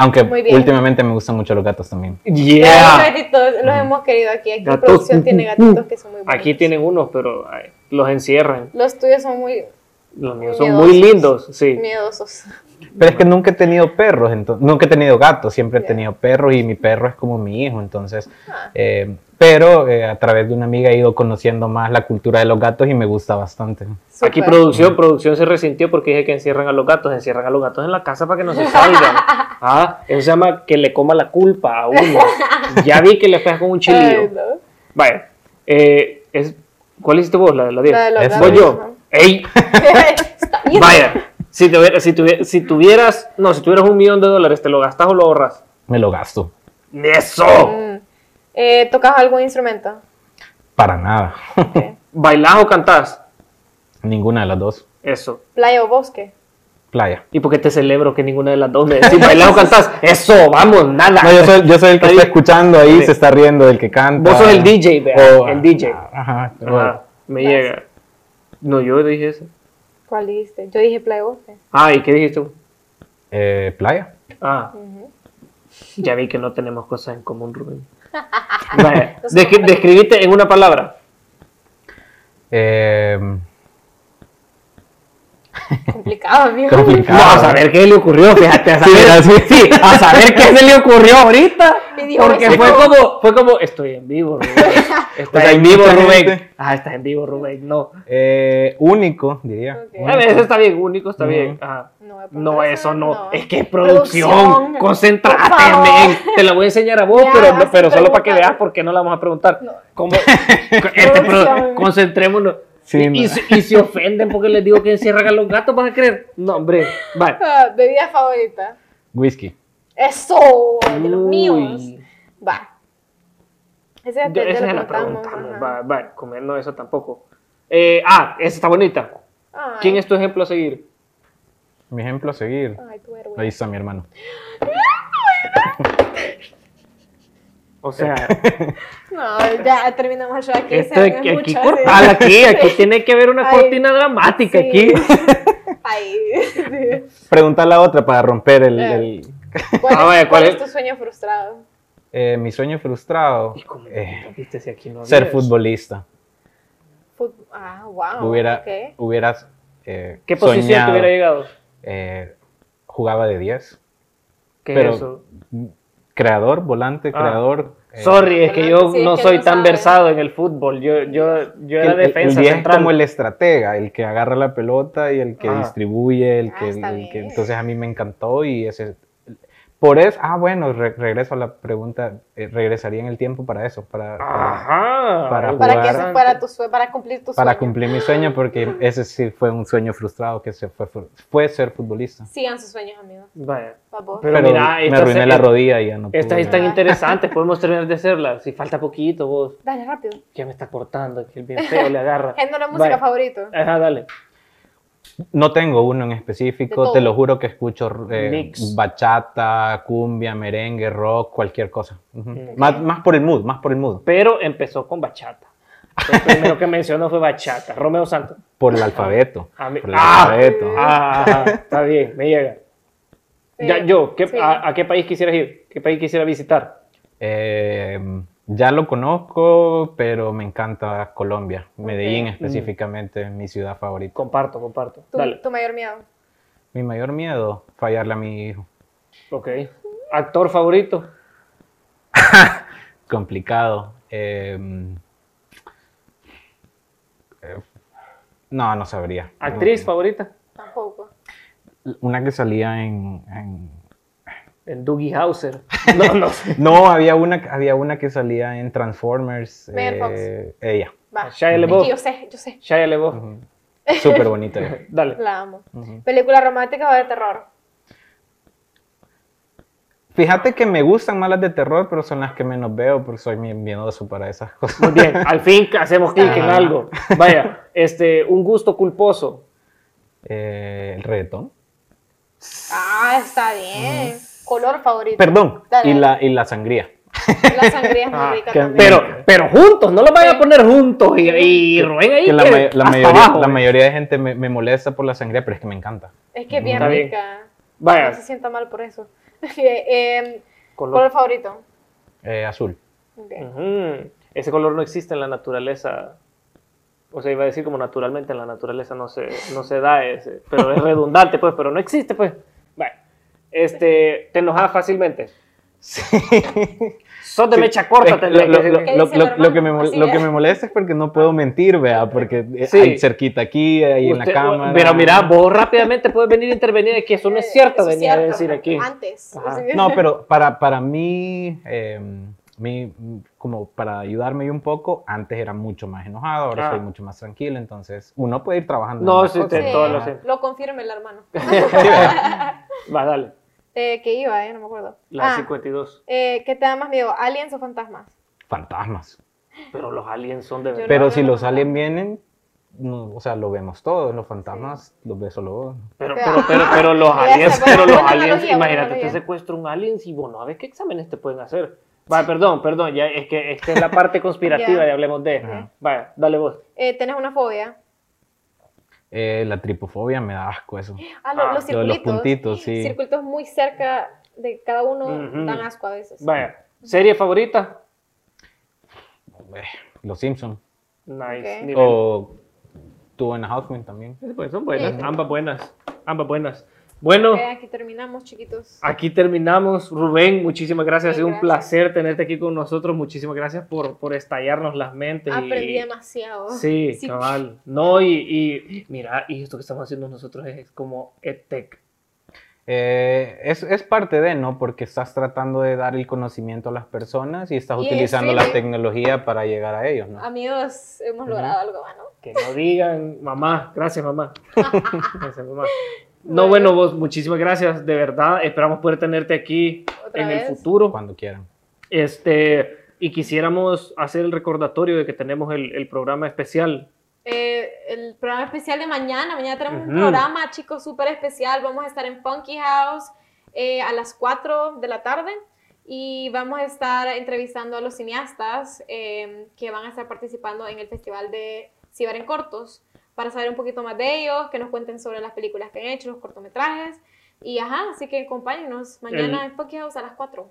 C: Aunque últimamente me gustan mucho los gatos también.
B: no.
A: Los
B: Yeah.
A: gatitos, los hemos querido aquí. Aquí
B: Gatos.
A: producción tiene gatitos que son muy buenos.
B: Aquí tienen unos, pero ay, los encierran.
A: Los tuyos son muy
B: Los míos
A: Muy
B: son muy lindos, sí.
A: miedosos.
C: Pero es que nunca he tenido perros, entonces, nunca he tenido gatos, siempre he tenido perros y mi perro es como mi hijo, entonces,
A: Ah.
C: eh, pero eh, a través de una amiga he ido conociendo más la cultura de los gatos y me gusta bastante.
B: Aquí
A: Súper.
B: producción, producción se resintió porque dije que encierran a los gatos, encierran a los gatos en la casa para que no se salgan. <laughs> Ah, eso se llama que le coma la culpa a uno. Ya vi que le pegas con un
A: Ay,
B: chilillo.
A: no.
B: Vaya, eh, es, ¿cuál hiciste vos? La de la 10.
A: La de los
C: Esa.
B: Voy
A: gatos,
B: yo.
A: ¿no?
B: ¡Ey! <laughs> <laughs> Vaya, si, tuviera- si, tuviera- si tuvieras, no, si tuvieras un millón de dólares, ¿te lo gastas o lo ahorras?
C: Me lo gasto,
B: ¡Eso!
A: Mm. Eh, ¿Tocas algún instrumento?
C: para nada,
A: Ok. <laughs>
B: ¿Bailás o cantás?
C: ninguna de las dos.
B: Eso.
A: ¿Playa o bosque?
C: Playa.
B: ¿Y por qué te celebro que ninguna de las dos me decís <laughs> bailar o cantás? Eso, vamos, nada.
C: No, yo soy, yo soy el que está escuchando ahí,
B: Sí.
C: se está riendo del que canta.
B: Vos sos el DJ, vea, el DJ.
C: Ajá.
B: Ajá, me llega. No, yo dije eso.
A: ¿Cuál dijiste? Yo dije Play Off.
B: Ah, ¿y qué dijiste tú?
C: Eh, playa.
B: Ah, ya vi que no tenemos cosas en común, Rubén. <laughs> Vaya, descri- describite en una palabra.
C: Eh, <laughs>
A: Complicado, amigo.
C: complicado.
B: Vamos a ver qué le ocurrió, fíjate, a saber,
C: así. <laughs>
B: sí, a saber qué se le ocurrió ahorita.
A: Y dijo,
B: Porque
A: "Eso
B: fue
A: no".
B: como, fue como, estoy en vivo, Rubén.
C: O
B: Estás
C: sea, hay
B: en vivo, Rubén.
C: gente.
B: Ah, estás en vivo, Rubén. No.
C: Eh, único, diría.
A: Ok.
B: A ver, eso está bien, único está bien. Ajá.
A: No,
B: No, eso no.
A: no.
B: Es que es producción.
A: Producción.
B: Concéntrate,
A: Por
B: men. Te la voy a enseñar a vos,
A: Ya,
B: pero, pero solo para que veas porque no la vamos a preguntar.
A: No.
B: ¿Cómo? <laughs> Este, pro- concentrémonos.
C: Sí,
B: y,
C: no.
B: y, y se ofenden porque les digo que encierran a los gatos, ¿vas a creer? No, hombre. Vale. <laughs>
A: Ah, bebida favorita.
C: Whisky.
A: Eso, de los míos. Va. Ese
B: Yo- esa es la
A: preguntamos.
B: pregunta.
A: ajá.
B: Va, va, comer no, eso tampoco. Eh, ah, esa está bonita.
A: Ay,
B: ¿Quién es tu ejemplo a seguir?
C: Mi ejemplo a seguir.
A: Ay.
C: Ahí está mi hermano. <laughs>
B: O sea, <laughs>
A: No, ya terminamos show aquí.
B: esto
A: se
B: aquí, aquí
A: sí.
B: aquí, aquí tiene que haber una
A: Ay,
B: cortina dramática
A: sí.
B: aquí. <laughs>
A: Ay.
C: Pregunta la otra para romper el,
A: Eh.
C: el-
A: ¿Cuál,
B: Ah,
A: es,
B: vaya, ¿cuál
A: cuál
B: es?
A: es tu sueño frustrado?
C: Eh, mi sueño frustrado.
B: ¿Y cómo
C: eh,
B: viste si aquí no
C: ser
B: había?
C: futbolista.
A: Fut- Ah, wow.
C: Hubiera,
A: ok.
C: hubieras eh,
B: ¿Qué posición te
C: soñado,
B: hubiera llegado?
C: eh, jugaba de 10.
B: ¿Qué
C: Pero-
B: es eso?
C: Creador, volante,
B: Ah.
C: creador. eh,
B: Sorry, es que yo
A: Sí,
B: no
A: que
B: soy
A: no
B: tan
A: sabe.
B: versado en el fútbol. Yo, yo, yo era
C: el, el- el
B: defensa
C: 10 es
B: central.
C: como el estratega, el que agarra la pelota y el que
B: Ah.
C: distribuye, el
A: Ah,
C: que,
A: está
C: el que- entonces a mí me encantó y ese por eso, ah bueno, re- regreso a la pregunta, eh, regresaría en el tiempo para eso, para, para,
B: Ajá.
C: Para
A: Para que
C: jugar.
A: eso fuera tu sue- para cumplir tu
C: para
A: sueño.
C: cumplir mi sueño porque ese sí fue un sueño frustrado que se fue, fue ser futbolista.
A: Sigan sus sueños, amigos.
B: Vaya. Pero,
C: Pero
B: mira,
C: me arruiné la
B: es-
C: rodilla y ya no
B: Estas están interesantes, podemos terminar de hacerlas. Si falta poquito, vos.
A: Dale, rápido.
B: Ya me está cortando, que el bien feo le agarra. <laughs>
A: Género música
B: Vaya.
A: favorito.
B: Ajá, dale.
C: No tengo uno en específico, te lo juro que escucho eh,
B: Mix.
C: bachata, cumbia, merengue, rock, cualquier cosa. Más, más por el mood, más por el mood.
B: Pero empezó con bachata. El primero que mencionó fue bachata. Romeo Santos.
C: Por el alfabeto.
B: A mí-
C: Por el
B: ¡Ah!
C: alfabeto.
B: Ah, ajá, está bien, me llega. Ya, yo, ¿qué-
A: Sí.
B: a, a qué país quisieras ir? ¿Qué país quisiera visitar?
C: Eh, ya lo conozco, pero me encanta Colombia. Medellín
B: Mm.
C: específicamente, mi ciudad favorita.
B: Comparto, comparto.
A: Tu,
B: Dale.
A: tu mayor miedo.
C: Mi mayor miedo, fallarle a mi hijo.
B: Ok. ¿Actor favorito? <laughs>
C: Complicado. Eh, eh, no, no sabría.
B: ¿Actriz favorita?
A: Tampoco.
C: Una que salía en... en-
B: En Dougie Hauser. <laughs> No, no sé.
C: No, había una, había una que salía en Transformers. Eh, ella.
A: Va.
B: Shia
A: Es
B: LaBeouf.
A: que yo sé, yo sé.
B: Shia LaBeouf.
C: Súper bonita. <laughs>
B: Dale.
A: La amo. ¿Película romántica o de terror?
C: Fíjate que me gustan más las de terror, pero son las que menos veo porque soy bien miedoso para esas cosas.
B: Muy bien, al fin <laughs> hacemos clic en algo. Vaya, este, un gusto culposo.
C: Eh, el reggaetón.
A: Ah, está bien. Color favorito.
C: Perdón.
A: Dale.
C: Y la, y la sangría.
A: La sangría es muy <laughs>
B: Ah,
A: rica
C: que-
A: también.
B: Pero, pero juntos, no los vaya a poner juntos y, y Rubén ahí.
C: Que la,
B: que
C: mayoría,
B: abajo,
C: la
B: eh.
C: mayoría de gente me, me molesta por la sangría, pero es que me encanta.
A: es que es bien
B: Está bien.
A: rica.
B: Vaya,
A: No se sienta mal por eso. <laughs> Eh,
B: color.
A: color favorito.
C: Eh, azul.
B: Ese color no existe en la naturaleza. O sea, iba a decir como naturalmente en la naturaleza no se, no se da ese, pero es <laughs> redundante, pues, pero no existe, pues. Este, te enojas fácilmente. Sos de mecha corta,
C: Eh,
B: tendría
C: lo,
B: que
C: lo-
B: decir.
A: ¿Qué
C: lo- lo- que me, lo que me molesta es porque no puedo mentir, vea, porque eh,
B: Sí.
C: hay cerquita aquí, ahí en la
B: Usted-
C: cámara.
B: Pero mira, vos rápidamente puedes venir a intervenir aquí. Eso no es cierto,
A: Eso es
B: venía a
A: cierto.
B: decir aquí.
A: Antes.
B: Ajá.
C: No, pero para, para mí, eh, mi- como para ayudarme un poco, antes era mucho más enojado, ahora
B: Ah.
C: soy mucho más tranquilo, entonces uno puede ir trabajando.
B: No, sí,
A: Sí,
B: todo lo sé.
A: lo confirma el hermano. <laughs>
B: Va, dale.
A: Eh, que iba, eh, no me acuerdo.
B: La
A: Ah,
B: 52.
A: eh, ¿Qué te da más miedo? ¿Aliens o fantasmas?
C: Fantasmas.
B: Pero los aliens son de
A: Yo
B: verdad.
C: Pero
A: no,
C: si los aliens vienen, no, o sea, lo vemos todos, los fantasmas los ve solo vos.
B: Pero,
A: Pero,
B: pero, pero, pero los <laughs> aliens, pero los aliens, imagínate, te secuestra un alien y vos no sabes qué exámenes te pueden hacer. Vaya, perdón, perdón, ya es que esta es la parte <laughs> conspirativa y hablemos de. Vaya, dale vos.
A: Eh, ¿Tenés una fobia?
C: Eh, la tripofobia me da asco eso.
A: Ah, lo-
B: Ah,
A: los
C: lo de los
A: circulitos.
C: puntitos, sí.
A: Circulitos muy cerca de cada uno dan asco a veces.
B: Vaya, ¿serie favorita?
C: Eh, los Simpsons.
B: Nice.
A: Ok.
B: nivel.
C: O Two and a Half Men también.
B: Pues son buenas,
A: Sí.
B: ambas buenas, ambas buenas. Bueno,
A: Ok, aquí terminamos, chiquitos.
B: aquí terminamos. Rubén, muchísimas gracias. Ha sido un
A: Gracias.
B: placer tenerte aquí con nosotros. Muchísimas gracias por, por estallarnos las mentes.
A: Aprendí
B: y-
A: demasiado.
B: Sí,
A: Sí.
B: cabal. No, y, y mira, y esto que estamos haciendo nosotros es como EdTech.
C: Eh, es, es parte de, ¿no? Porque estás tratando de dar el conocimiento a las personas y estás
A: Y
C: utilizando la tecnología para llegar a ellos, ¿no?
A: Amigos, hemos logrado algo, ¿no?
B: Que no digan, mamá, gracias mamá. <laughs> Gracias, mamá. No, bueno, vos, muchísimas gracias, de verdad. Esperamos poder tenerte aquí en
A: vez.
B: el futuro.
C: Cuando quieran.
B: Este, y quisiéramos hacer el recordatorio de que tenemos el, el programa especial.
A: Eh, el programa especial de mañana. Mañana tenemos un programa, chicos, súper especial. Vamos a estar en Funky House eh, a las 4 de la tarde y vamos a estar entrevistando a los cineastas eh, que van a estar participando en el Festival de Ciber en Cortos para saber un poquito más de ellos, que nos cuenten sobre las películas que han hecho, los cortometrajes. Y ajá, así que acompáñenos mañana en Funky House a las 4.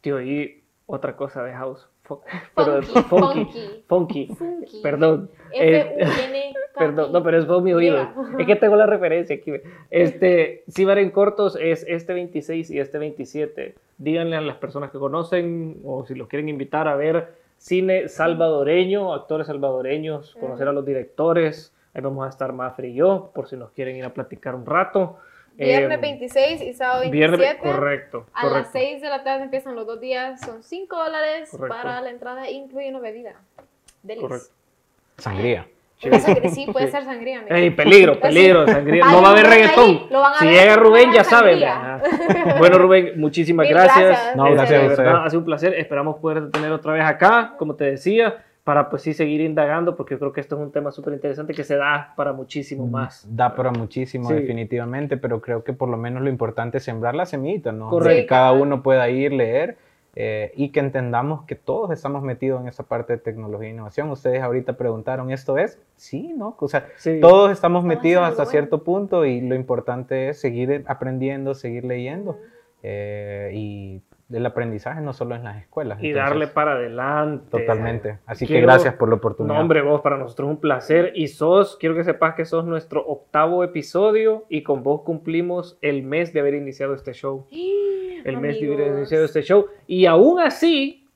B: Tío, y otra cosa de House. <laughs> Pero
A: Funky,
B: funky.
A: funky.
B: Perdón. Eh. <laughs> Perdón, no, pero es por mi oído. Es que tengo la referencia aquí. Este, Cibar en cortos es este 26 y este 27. Díganle a las personas que conocen o si los quieren invitar a ver cine salvadoreño, actores salvadoreños, conocer a los directores. Ahí vamos a estar Mafre y yo, por si nos quieren ir a platicar un rato.
A: Viernes
B: Eh,
A: 26 y sábado 27.
B: Viernes, correcto.
A: A las
B: correcto.
A: 6 de la tarde empiezan los dos días. Son 5 dólares
B: Correcto.
A: para la entrada, incluyendo bebida. Delis.
B: Correcto.
C: Sangría.
A: Sangre- sí, puede
B: Sí.
A: ser sangría. amigo.
B: Ey, peligro, peligro, sangría. No va a haber reggaetón.
A: ahí, lo van a
B: Si
A: ver,
B: llega Rubén, ya saben. Bueno, Rubén, muchísimas
A: Mil
B: gracias.
A: gracias.
C: No,
B: Este,
C: gracias a ustedes.
B: ha sido un placer. Esperamos poder tener otra vez acá, como te decía, para pues sí seguir indagando, porque yo creo que esto es un tema súper interesante que se da para muchísimo más.
C: Da para muchísimo,
B: Sí.
C: definitivamente, pero creo que por lo menos lo importante es sembrar la semillita, ¿no?
B: Correcto.
C: Que cada uno pueda ir, leer eh, y que entendamos que todos estamos metidos en esa parte de tecnología e innovación. Ustedes ahorita preguntaron, ¿esto es? Sí, ¿no? O sea,
B: Sí.
C: todos estamos metidos hasta
A: algo
C: cierto punto y lo importante es seguir aprendiendo, seguir leyendo eh, y el aprendizaje no solo en las escuelas.
B: Y
C: entonces,
B: darle para adelante.
C: Totalmente. Así que
B: Quiero-
C: gracias por la oportunidad.
B: No, hombre, vos, para nosotros es un placer. Y sos, quiero que sepas que sos nuestro octavo episodio y con vos cumplimos el mes de haber iniciado este show. <gasps> el mes de haber
A: Amigos.
B: iniciado este show. Y aún así,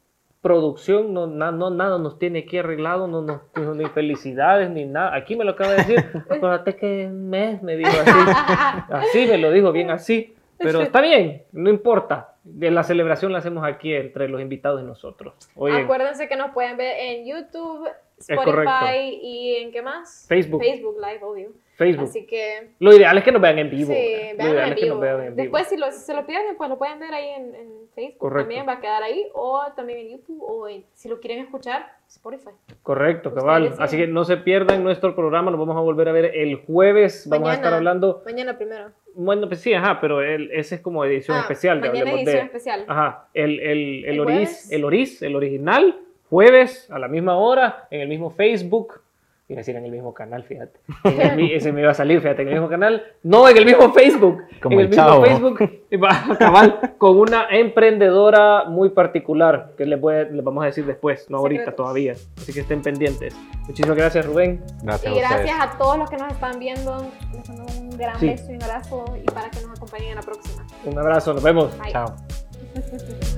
B: producción, no, na- no, nada nos tiene aquí arreglado, no, no, no, ni felicidades, ni nada. Aquí me lo acaba de decir, <laughs> acuérdate que mes me dijo así. <laughs> Así me lo dijo, bien así. Pero <laughs> está bien, no importa. De la celebración la hacemos aquí entre los invitados y nosotros. Oye,
A: Acuérdense que nos pueden ver en YouTube. Spotify y en qué más?
B: Facebook.
A: Facebook Live, obvio.
B: Facebook.
A: Así que
B: Lo ideal es que nos vean en vivo.
A: sí,
B: lo
A: vean
B: ideal
A: en
B: es que
A: vivo.
B: nos vean en vivo.
A: Después, si, lo- si se lo pierden, pues lo pueden ver ahí en, en Facebook.
B: Correcto.
A: También va a quedar ahí. O también en YouTube. O en- si lo quieren escuchar, Spotify.
B: Correcto, cabal. Así que no se pierdan nuestro programa, nos vamos a volver a ver el jueves. Vamos a estar
A: Mañana.
B: hablando
A: Mañana primero.
B: Bueno, pues sí, ajá, pero el, ese es como edición
A: Ah,
B: especial. de
A: mañana edición
B: de-
A: especial.
B: Ajá, el, el, el,
A: ¿El jueves?
B: el Oris, el original, jueves a la misma hora, en el mismo Facebook. Iba a decir en el mismo canal, fíjate. En el mi- <laughs> ese me iba a salir, fíjate, en el mismo canal. No, en el mismo Facebook.
C: Como
B: en el
C: el
B: mismo
C: Chavo.
B: Facebook. y <laughs> va a acabar con una emprendedora muy particular que les, voy les vamos a decir después, no ahorita
A: Secretos.
B: todavía. Así que estén pendientes. Muchísimas gracias, Rubén.
C: Gracias
A: Y
C: a
A: gracias a todos los que nos están viendo. Les mando un gran
B: Sí.
A: beso y un abrazo. Y para que nos acompañen en la próxima.
B: Un abrazo, nos vemos.
A: Bye.
C: Chao. <laughs>